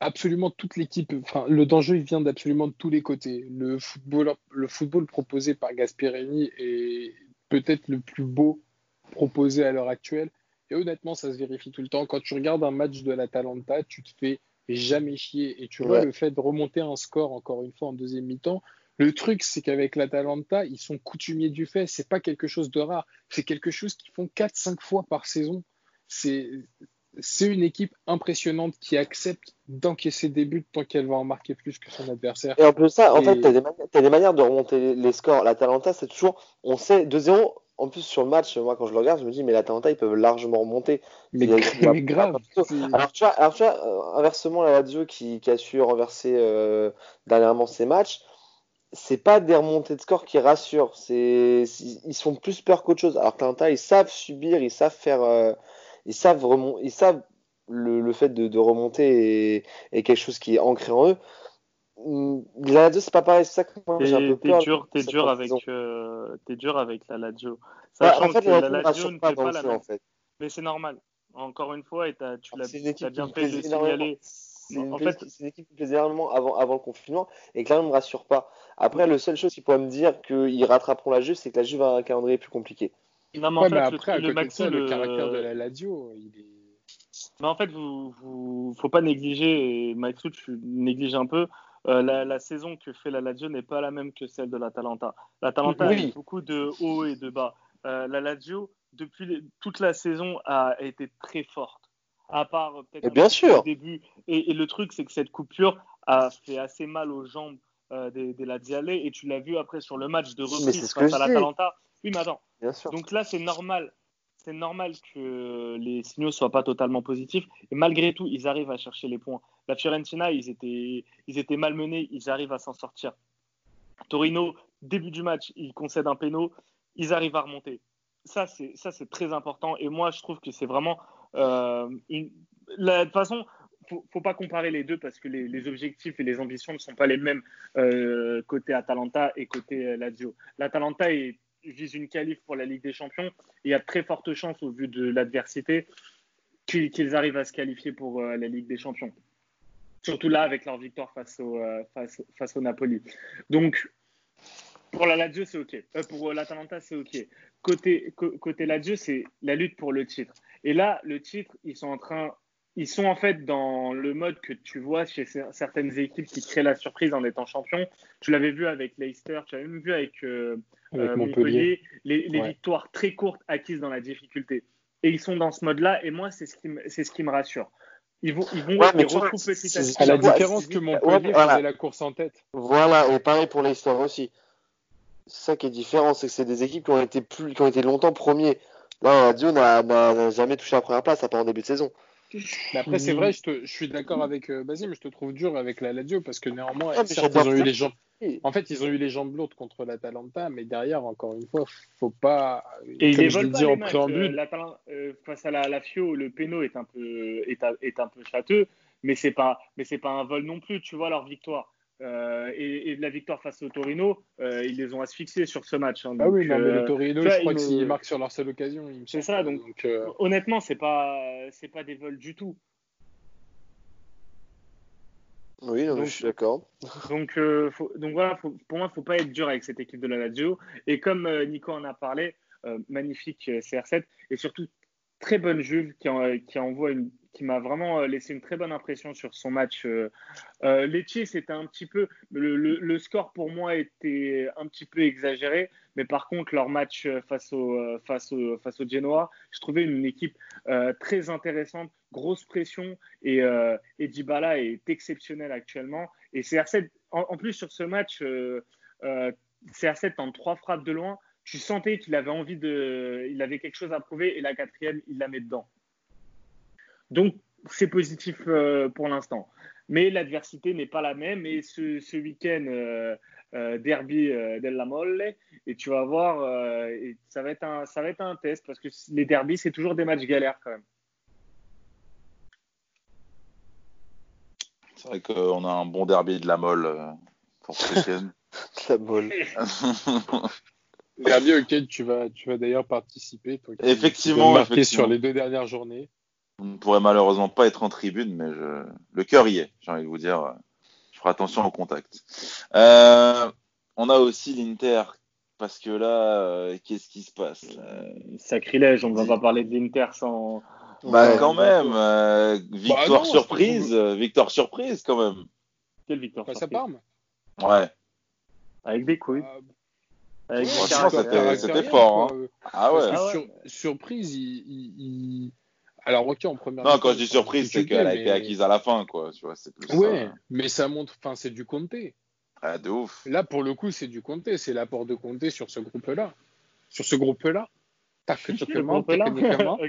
absolument toute l'équipe. Enfin, le danger vient d'absolument de tous les côtés. Le football, le football proposé par Gasperini est peut-être le plus beau proposé à l'heure actuelle. Et honnêtement, ça se vérifie tout le temps. Quand tu regardes un match de l'Atalanta, tu te fais jamais chier. Et tu vois, le fait de remonter un score, encore une fois, en deuxième mi-temps, le truc, c'est qu'avec l'Atalanta, ils sont coutumiers du fait. C'est pas quelque chose de rare. C'est quelque chose qu'ils font 4-5 fois par saison. C'est. C'est une équipe impressionnante qui accepte d'encaisser des buts tant qu'elle va en marquer plus que son adversaire. Et en plus ça, en fait, tu as, des manières de remonter les scores. L'Atalanta, c'est toujours, on sait, 2-0, en plus, sur le match, moi, quand je le regarde, je me dis, mais l'Atalanta, ils peuvent largement remonter. Mais, grave. Alors tu, vois, alors, tu vois, euh, inversement, la Lazio qui, qui, a su renverser euh, dernièrement ses matchs, c'est pas des remontées de score qui rassurent. C'est, ils sont plus peur qu'autre chose. Alors l'Atalanta, ils savent subir, ils savent faire, euh, ils savent ils savent le, le fait de, de remonter est, quelque chose qui est ancré en eux. La Lazio, c'est pas pareil, c'est ça que moi j'ai un peu peur. T'es dur, es dur, avec, euh, es dur avec la Lazio. Sachant bah, en fait, que la Lazio ne fait pas la même. En fait. Mais c'est normal. Encore une fois, et as, tu l'as bien fait de signaler. C'est une, fait... une, équipe qui plaisait énormément avant, avant le confinement et que là, on ne me rassure pas. Après, le seule chose qui pourrait me dire qu'ils rattraperont la Juve, c'est que la Juve a un calendrier plus compliqué. Non, mais, en fait, après, le, le, le, caractère de la Lazio, il est. Mais en fait, vous, vous faut pas négliger, et Maxou, tu négliges un peu, euh, la, saison que fait la Lazio n'est pas la même que celle de l'Atalanta. L'Atalanta a eu beaucoup de hauts et de bas. Euh, la Lazio, depuis toute la saison, a été très forte. À part peut-être bien sûr. au début. Et, le truc, c'est que cette coupure a fait assez mal aux jambes euh, des, des Laziale. Et tu l'as vu après sur le match de reprise face à l'Atalanta. Oui, mais attends. Donc là, c'est normal c'est normal que les signaux soient pas totalement positifs. Et malgré tout, ils arrivent à chercher les points. La Fiorentina, ils étaient, malmenés, ils arrivent à s'en sortir. Torino, début du match, ils concèdent un péno, ils arrivent à remonter. ça, c'est très important. Et moi, je trouve que c'est vraiment euh, de toute façon, faut, faut pas comparer les deux parce que les, objectifs et les ambitions ne sont pas les mêmes euh, côté Atalanta et côté euh, Lazio. L'Atalanta vise une qualif pour la Ligue des Champions. Il y a très fortes chances, au vu de l'adversité, qu'ils arrivent à se qualifier pour euh, la Ligue des Champions. Surtout là, avec leur victoire face au, euh, face au Napoli. Donc, pour la Lazio, c'est OK. Euh, pour l'Atalanta, c'est OK. Côté, côté Lazio, c'est la lutte pour le titre. Et là, le titre, ils sont en train. Ils sont en fait dans le mode que tu vois chez certaines équipes qui créent la surprise en étant champion. Tu l'avais vu avec Leicester, tu l'avais même vu avec, euh, euh Montpellier, les, les victoires très courtes acquises dans la difficulté. Et ils sont dans ce mode-là, et moi, c'est ce, qui me, c'est ce qui me rassure. Ils vont, ils vont ouais, mais petit à petit. À la différence que Montpellier ouais, voilà. la course en tête. Voilà, et pareil pour Leicester aussi. C'est ça qui est différent, c'est que c'est des équipes qui ont été plus, qui ont été longtemps premiers. Là, Lazio n'a jamais touché la première place, à part en début de saison. Mais après, c'est vrai, je, te, je, suis d'accord avec euh, Basile, mais je te trouve dur avec la Lazio parce que néanmoins, ah, certes, ils ont eu les jambes. En fait, ils ont eu les jambes lourdes contre l'Atalanta, mais derrière, encore une fois, faut pas. Et comme je le dis en préambule. Euh, euh, face à la, la, Fio, le péno est un peu est, est un peu châteux, mais c'est pas mais c'est pas un vol non plus. Tu vois leur victoire. Euh, et, et, la victoire face au Torino, euh, ils les ont asphyxiés sur ce match. Hein, ah oui, non, mais le euh, Torino, je crois qu'ils marquent sur leur seule occasion. C'est ça, donc, donc euh... honnêtement, c'est pas, c'est pas des vols du tout. Oui, non, donc, je suis d'accord. Donc, euh, faut, donc voilà, faut, pour moi, il ne faut pas être dur avec cette équipe de la Lazio. Et comme euh, Nico en a parlé, euh, magnifique CR7 et surtout très bonne Juve qui, en, qui envoie une qui m'a vraiment euh, laissé une très bonne impression sur son match. Euh, euh Lecce, c'était un petit peu. Le, score pour moi était un petit peu exagéré, mais par contre, leur match face au, face au, face au Genoa, je trouvais une équipe très intéressante, grosse pression, et, et Dybala est exceptionnel actuellement. Et CR7, en, en plus, sur ce match, euh, CR7 en trois frappes de loin. Tu sentais qu'il avait envie de, il avait quelque chose à prouver et la quatrième, il la met dedans. Donc, c'est positif euh, pour l'instant. Mais l'adversité n'est pas la même. Et ce, ce week-end, euh, euh, derby della Molle, et tu vas voir, et ça, va être un, ça va être un test parce que les derbys, c'est toujours des matchs galères quand même. C'est vrai qu'on a un bon derby de la Molle pour ce week-end. la Molle. derby auquel tu vas, tu vas d'ailleurs participer. Toi, effectivement, marqué sur les deux dernières journées. On ne pourrait malheureusement pas être en tribune, mais je... le cœur y est, j'ai envie de vous dire. Je ferai attention au contact. Euh, on a aussi l'Inter, parce que là, euh, qu'est-ce qui se passe Sacrilège, on ne va pas parler de l'Inter sans. Bah, quand même, euh, victoire bah, non, surprise, victoire surprise quand même. Quelle victoire Face à Parme Ouais. Avec des couilles. Avec des c'était fort. Hein. Ah ouais. Ah ouais. Sur, surprise, il, il, alors, ok, en première. Non, quand je dis surprise, c'est qu'elle a été acquise à la fin, quoi. Tu vois, c'est plus ouais, mais ça montre. Enfin, c'est du Comté. Ah, de ouf. Là, pour le coup, c'est du Comté. C'est l'apport de Comté sur ce groupe-là. Sur ce groupe-là. Tactiquement, techniquement.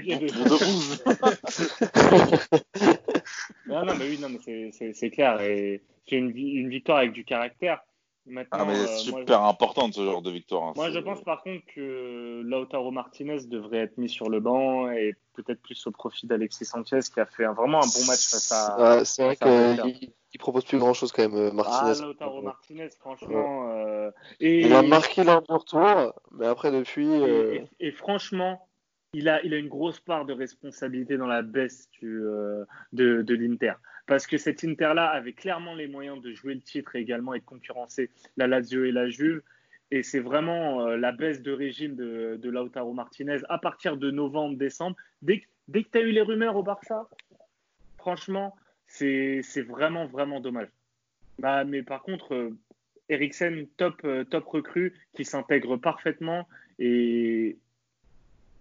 non, non, mais oui, non, mais c'est clair. Et c'est une, une victoire avec du caractère. Maintenant, ah, mais c'est euh, super moi, importante ce genre de victoire. Hein, moi, je pense par contre que Lautaro Martinez devrait être mis sur le banc et peut-être plus au profit d'Alexis Sanchez qui a fait un, vraiment un bon match face à. Ouais, c'est vrai qu'il il propose plus grand chose quand même, euh, Martinez. Ah, Lautaro Martinez, franchement. Ouais. Euh, et, il a marqué l'un retour, mais après depuis. Euh... Et, et, franchement, il a, il a une grosse part de responsabilité dans la baisse du, euh, de, de l'Inter. Parce que cet Inter-là avait clairement les moyens de jouer le titre et également et de concurrencer la Lazio et la Juve. Et c'est vraiment euh, la baisse de régime de, de, Lautaro Martinez à partir de novembre-décembre. Dès, dès que tu as eu les rumeurs au Barça, franchement, c'est vraiment, vraiment dommage. Bah, mais par contre, euh, top, euh, top recrue, qui s'intègre parfaitement. Et,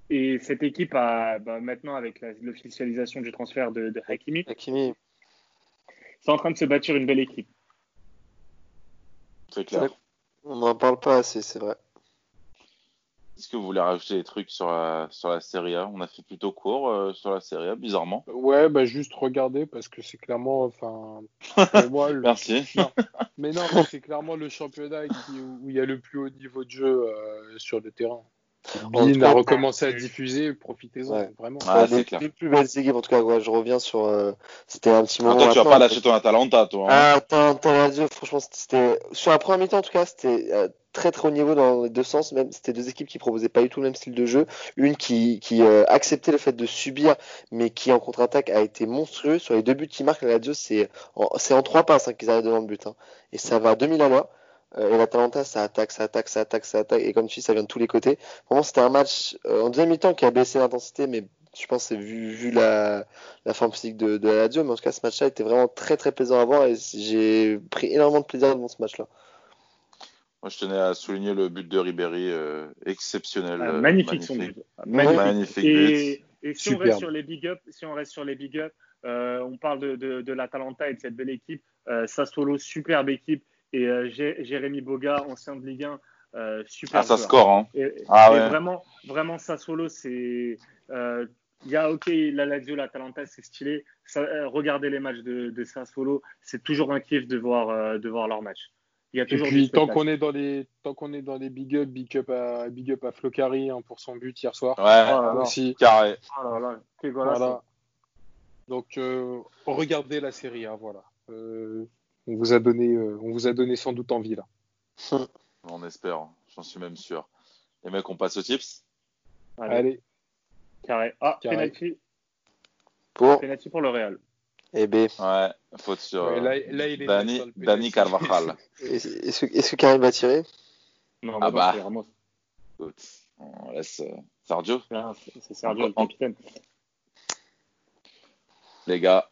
et cette équipe bah, maintenant, avec l'officialisation du transfert de, de Hakimi, Hakimi. C'est en train de se bâtir une belle équipe. C'est clair. On n'en parle pas assez, c'est vrai. Est-ce que vous voulez rajouter des trucs sur la, sur la Serie A? On a fait plutôt court euh, sur la Serie A, bizarrement. Ouais, bah juste regarder parce que c'est clairement, enfin, moi, le... Merci. Non. Mais non, c'est clairement le championnat qui, où il y a le plus haut niveau de jeu euh, sur le terrain. Bean a recommencé à diffuser, profitez-en, vraiment. Ah, c'est clair. Les plus belles équipes, en tout cas, je reviens sur. Euh, c'était un petit moment. toi, tu vas pas lâcher ton Atalanta, toi. Hein. Ah, franchement, c'était. Sur la première mi-temps, en tout cas, c'était euh, très très haut niveau dans les deux sens. Même, c'était deux équipes qui proposaient pas du tout le même style de jeu. Une qui, qui euh, acceptait le fait de subir, mais qui en contre-attaque a été monstrueux. Sur les deux buts qui marquent, la Lazio, c'est en, c'est en trois passes hein, qu'ils arrivent devant le but. Hein. Et ça va à 2000 à l'heure. Euh, et l'Atalanta, ça attaque, ça attaque, ça attaque, ça attaque. Et comme tu dis, ça vient de tous les côtés. Vraiment, c'était un match euh, en deuxième mi-temps qui a baissé l'intensité, mais je pense que c'est vu, vu la, la forme physique de, de la Lazio. Mais en tout cas, ce match-là était vraiment très très plaisant à voir et j'ai pris énormément de plaisir devant ce match-là. Moi, je tenais à souligner le but de Ribéry, euh, exceptionnel. Ah, magnifique, son but. Magnifique. et, et, si on reste sur les big up, si on reste sur les big up, on parle de, de, de l'Atalanta et de cette belle équipe. Sassuolo, superbe équipe et euh, Jérémy Boga, ancien de Ligue 1, euh, super. Ah, ça score, hein. Et, ah, vraiment, vraiment, solo, c'est. Euh, il y a, ok, la Lazio, la Talenta, c'est stylé. regardez les matchs de, de Sassuolo, c'est toujours un kiff de voir, de voir leurs matchs. Il y a toujours et puis, tant qu'on est dans les tant qu'on est dans les big up, big up à big up à Flocari hein, pour son but hier soir. Ouais, aussi carré. voilà. Donc regardez la série, hein, voilà on vous a donné, euh, on vous a donné sans doute envie là. on espère, j'en suis même sûr. Les mecs, on passe aux tips? Allez. Carré. Ah, penalty. Pour. Penalty pour le Real. Et B. Ouais, faute sur là, il Dani, Dani Carvajal. Est-ce que, est que Karim va tirer? Non, ah bah. Écoute, on laisse euh, Sergio. C'est Sergio, le capitaine. Les gars,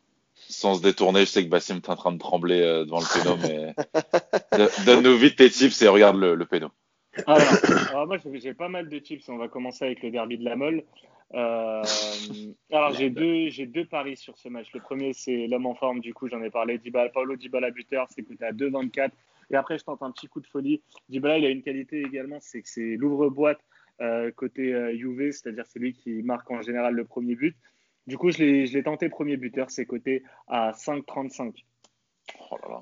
sans se détourner, je sais que Bassim est en train de trembler euh, devant le péno, mais donne-nous vite tes tips et regarde le, le péno. Alors, moi j'ai pas mal de tips. On va commencer avec le derby de la Molle. Euh, alors j'ai deux, paris sur ce match. Le premier c'est l'homme en forme. Du coup j'en ai parlé. Dybala, Paulo Dybala buteur, c'est coûté à 2,24. Et après je tente un petit coup de folie. Dybala il a une qualité également, c'est que c'est l'ouvre-boîte euh, côté UV, c'est-à-dire c'est lui qui marque en général le premier but. Du coup, je l'ai tenté premier buteur, c'est coté à 5,35. Oh là là.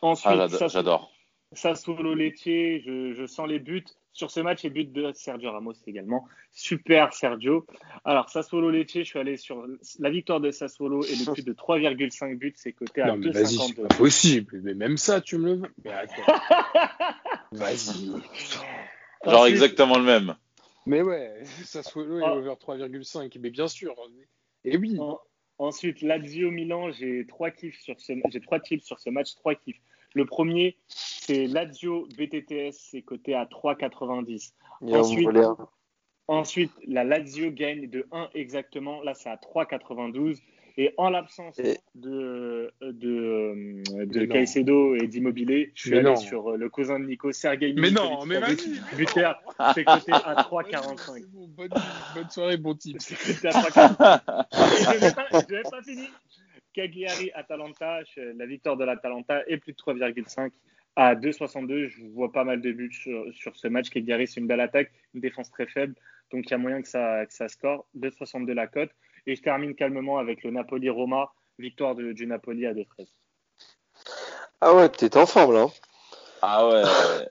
Ensuite, ah, j'adore. Sassuolo Lecce, je, je, sens les buts. Sur ce match, et but de Sergio Ramos également. Super Sergio. Alors, Sassuolo Lecce, je suis allé sur la victoire de Sassuolo et le but de 3,5 buts, c'est coté à 2,50. C'est pas possible. Mais même ça, tu me le veux. Vas-y. Genre exactement le même. Mais ouais, Sassuolo est ah. over 3,5. Mais bien sûr. Et oui. ensuite, Lazio Milan, j'ai trois kiffs sur ce, j'ai trois tips sur ce match, trois kiffs. Le premier, c'est Lazio BTTS, c'est coté à 3,90. Ensuite, ensuite, la Lazio gagne de 1 exactement. Là, c'est à 3,92. Et en l'absence de, de, de Caicedo et d'Immobilier, je suis allé sur euh, le cousin de Nico, Sergei Mais non, mais vas-y Buteur, c'est coté à 3,45. Bon, bonne, bonne, soirée, bon type. C'est coté à 3,45. je n'avais pas, fini. Cagliari, Atalanta, la victoire de l'Atalanta est plus de 3,5 à 2,62. Je vois pas mal de buts sur, sur ce match. Cagliari, c'est une belle attaque, une défense très faible. Donc il y a moyen que ça, que ça score. 2,62 la cote. Et je termine calmement avec le Napoli-Roma, victoire de, du Napoli à 2-13. Ah ouais, t'es en forme là. Hein. Ah ouais.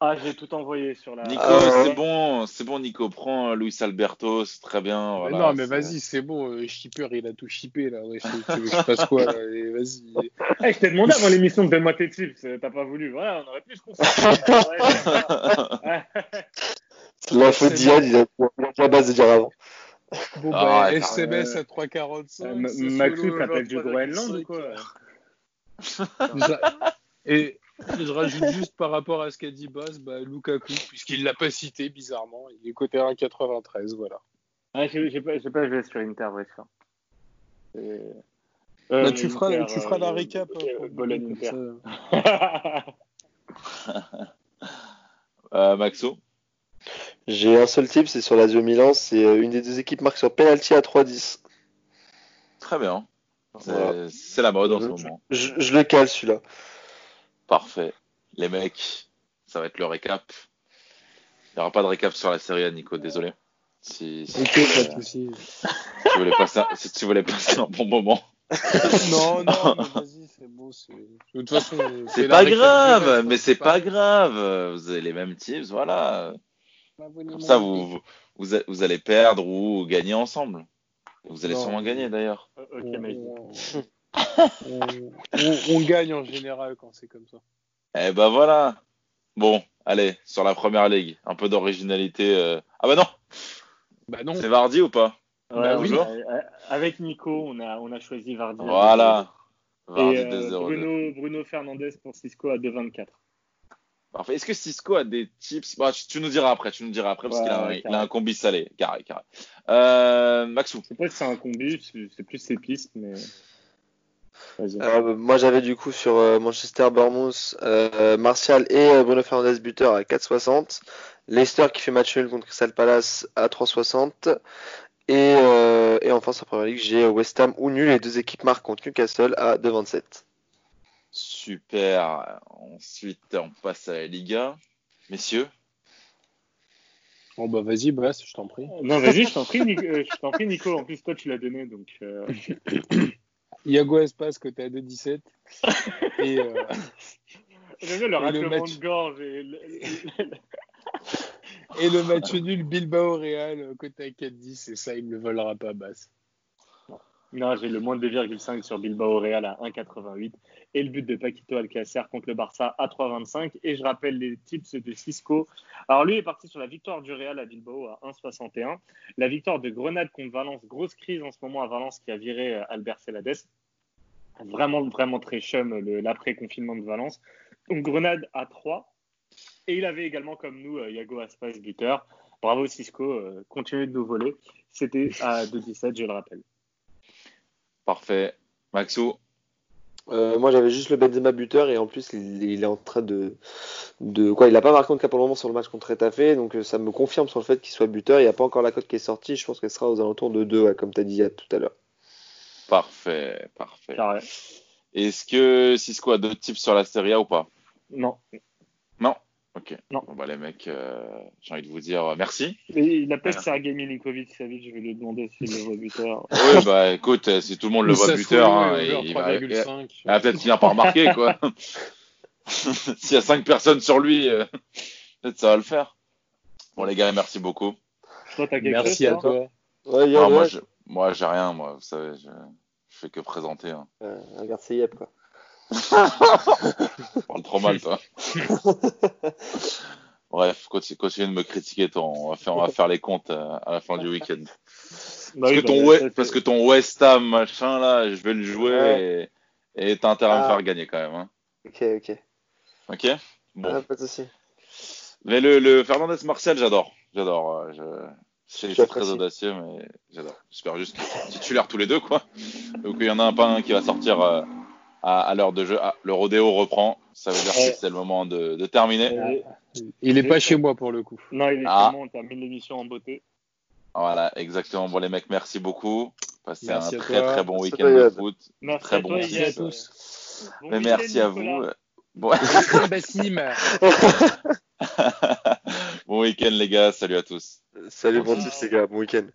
Ah, j'ai tout envoyé sur la. Nico, ah c'est bon, c'est bon, Nico, prends Luis Alberto, c'est très bien. Voilà, non, mais vas-y, c'est bon, euh, Shipper, il a tout shippé là. Ouais, tu veux que je fasse quoi Vas-y. Hey, je t'ai demandé avant l'émission de donne-moi tes tips, t'as pas voulu. Voilà, on aurait pu se concentrer. la faute d'Iad, il a la base de dire avant. Bon, bah, SMS à 3,45. Euh, Maxou t'appelle du Groenland ou quoi Et je rajoute juste par rapport à ce qu'a dit Baz, bah, Lukaku, puisqu'il l'a pas cité bizarrement, il est côté 1,93, voilà. Ah, j'ai pas, pas joué sur Inter, ouais, ça. Euh, bah, tu, feras, tu feras la euh, récap. Euh, Inter. euh, Maxo j'ai un seul type, c'est sur l'Azio Milan. C'est euh, une des deux équipes marque sur penalty à 3-10. Très bien. C'est la mode en ce moment. Je, le cale celui-là. Parfait. Les mecs, ça va être le récap. Il n'y aura pas de récap sur la série, Nico, désolé. Si, si, pas de si, tu voulais passer, si tu voulais passer un bon moment. non, non, vas-y, c'est bon. De toute façon, c'est pas grave, mais c'est pas grave. Vous avez les mêmes tips, voilà. Comme ça, vous, vous, allez perdre ou gagner ensemble. Vous allez sûrement gagner d'ailleurs. Euh, on, on, gagne en général quand c'est comme ça. Eh ben voilà. Bon, allez, sur la première ligue, un peu d'originalité. Euh. Ah bah non. Bah non. C'est Vardy ou pas? Bah, oui. Euh, avec Nico, on a, on a choisi Vardy. Voilà. Vardy Et, Bruno, Bruno Fernandez pour Cisco à 2,24. Parfait. Est-ce que Cisco a des tips? Bah, tu, nous diras après, tu nous diras après parce qu'il a, un combi salé, carré, carré. Euh, Maxou. C'est pas que c'est un combi, c'est plus ses pistes, mais. Euh, moi j'avais du coup sur euh, Manchester Bournemouth euh, Martial et Bruno Fernandes buteur à 4,60. Leicester qui fait match nul contre Crystal Palace à 3,60. Et, et enfin sur Premier League j'ai West Ham ou nul les deux équipes marquent contre Newcastle à 2,27. Super. Ensuite, on passe à la Liga. Messieurs Bon, bah vas-y, Bass, je t'en prie. Non, vas-y, je t'en prie, Nico. Euh, je t'en prie, Nico. En plus, toi, tu l'as donné. Donc, euh... Iago Espas, côté à 2,17. et. Euh... le raclement match... de gorge et le... et le match nul Bilbao Real, côté à 4,10. Et ça, il ne le volera pas, Bass. Non, j'ai le moins de 2,5 sur Bilbao Real à 1,88 et le but de Paquito Alcacer contre le Barça à 3,25. Et je rappelle les tips de Cisco. Alors lui est parti sur la victoire du Real à Bilbao à 1,61. La victoire de Grenade contre Valence, grosse crise en ce moment à Valence qui a viré euh, Albert Celades. Vraiment, vraiment très chum l'après-confinement de Valence. Donc Grenade à 3. Et il avait également comme nous euh, Yago Aspas buteur. Bravo Cisco, euh, continuez de nous voler. C'était à 2,17, je le rappelle. Parfait. Maxo euh, moi j'avais juste le Benzema buteur et en plus il, est en train de, de quoi il n'a pas marqué en cas pour le moment sur le match contre Etafé donc euh, ça me confirme sur le fait qu'il soit buteur. Il n'y a pas encore la cote qui est sortie. Je pense qu'elle sera aux alentours de 2 comme tu as dit tout à l'heure. Parfait parfait. Est-ce que Cisco a d'autres tips sur la Serie A ou pas? Non. Non Ok. Non. Bon, bah, les mecs, euh, j'ai envie de vous dire euh, merci. Et il appelle Sergei Milinkovic Savic, je vais lui demander s'il le voit buteur. oui, bah écoute, euh, si tout le monde le voit buteur, hein, il, va, il, va peut-être finir par marquer, quoi. S'il y a 5 personnes sur lui, peut-être ça va le faire. Bon, les gars, merci beaucoup. merci à toi. moi, je, moi, j'ai rien, moi, vous savez, je, je fais que présenter. Hein. regarde, c'est Yep, quoi. parle trop mal, toi. Bref, continue de me critiquer. On va, faire, on va faire les comptes à, la fin du week-end. Bah parce, que ton bah, parce que ton West Ham, machin, là, je vais le jouer et t'as intérêt à me ah. faire gagner quand même. Hein. Ok, ok. Ok? Bon. Ah, pas de soucis. Mais le, le Fernandez Martial, j'adore. J'adore. Euh, je... Je suis très audacieux, mais j'adore. J'espère juste qu'ils titulaires tous les deux, quoi. Donc il y en a un pas un qui va sortir. Euh, à, l'heure de jeu. Ah, le rodéo reprend. Ça veut dire que c'est le moment de, de terminer. Il n'est pas chez moi pour le coup. Non, il est ah. chez moi. On termine l'émission en beauté. Voilà, exactement. Bon, les mecs, merci beaucoup. Passez un très très bon week-end de foot. Merci très bon week-end à tous. Mais merci à vous. Bon... Bon week-end, les gars. Salut à tous. Salut, bon les gars. Bon week-end.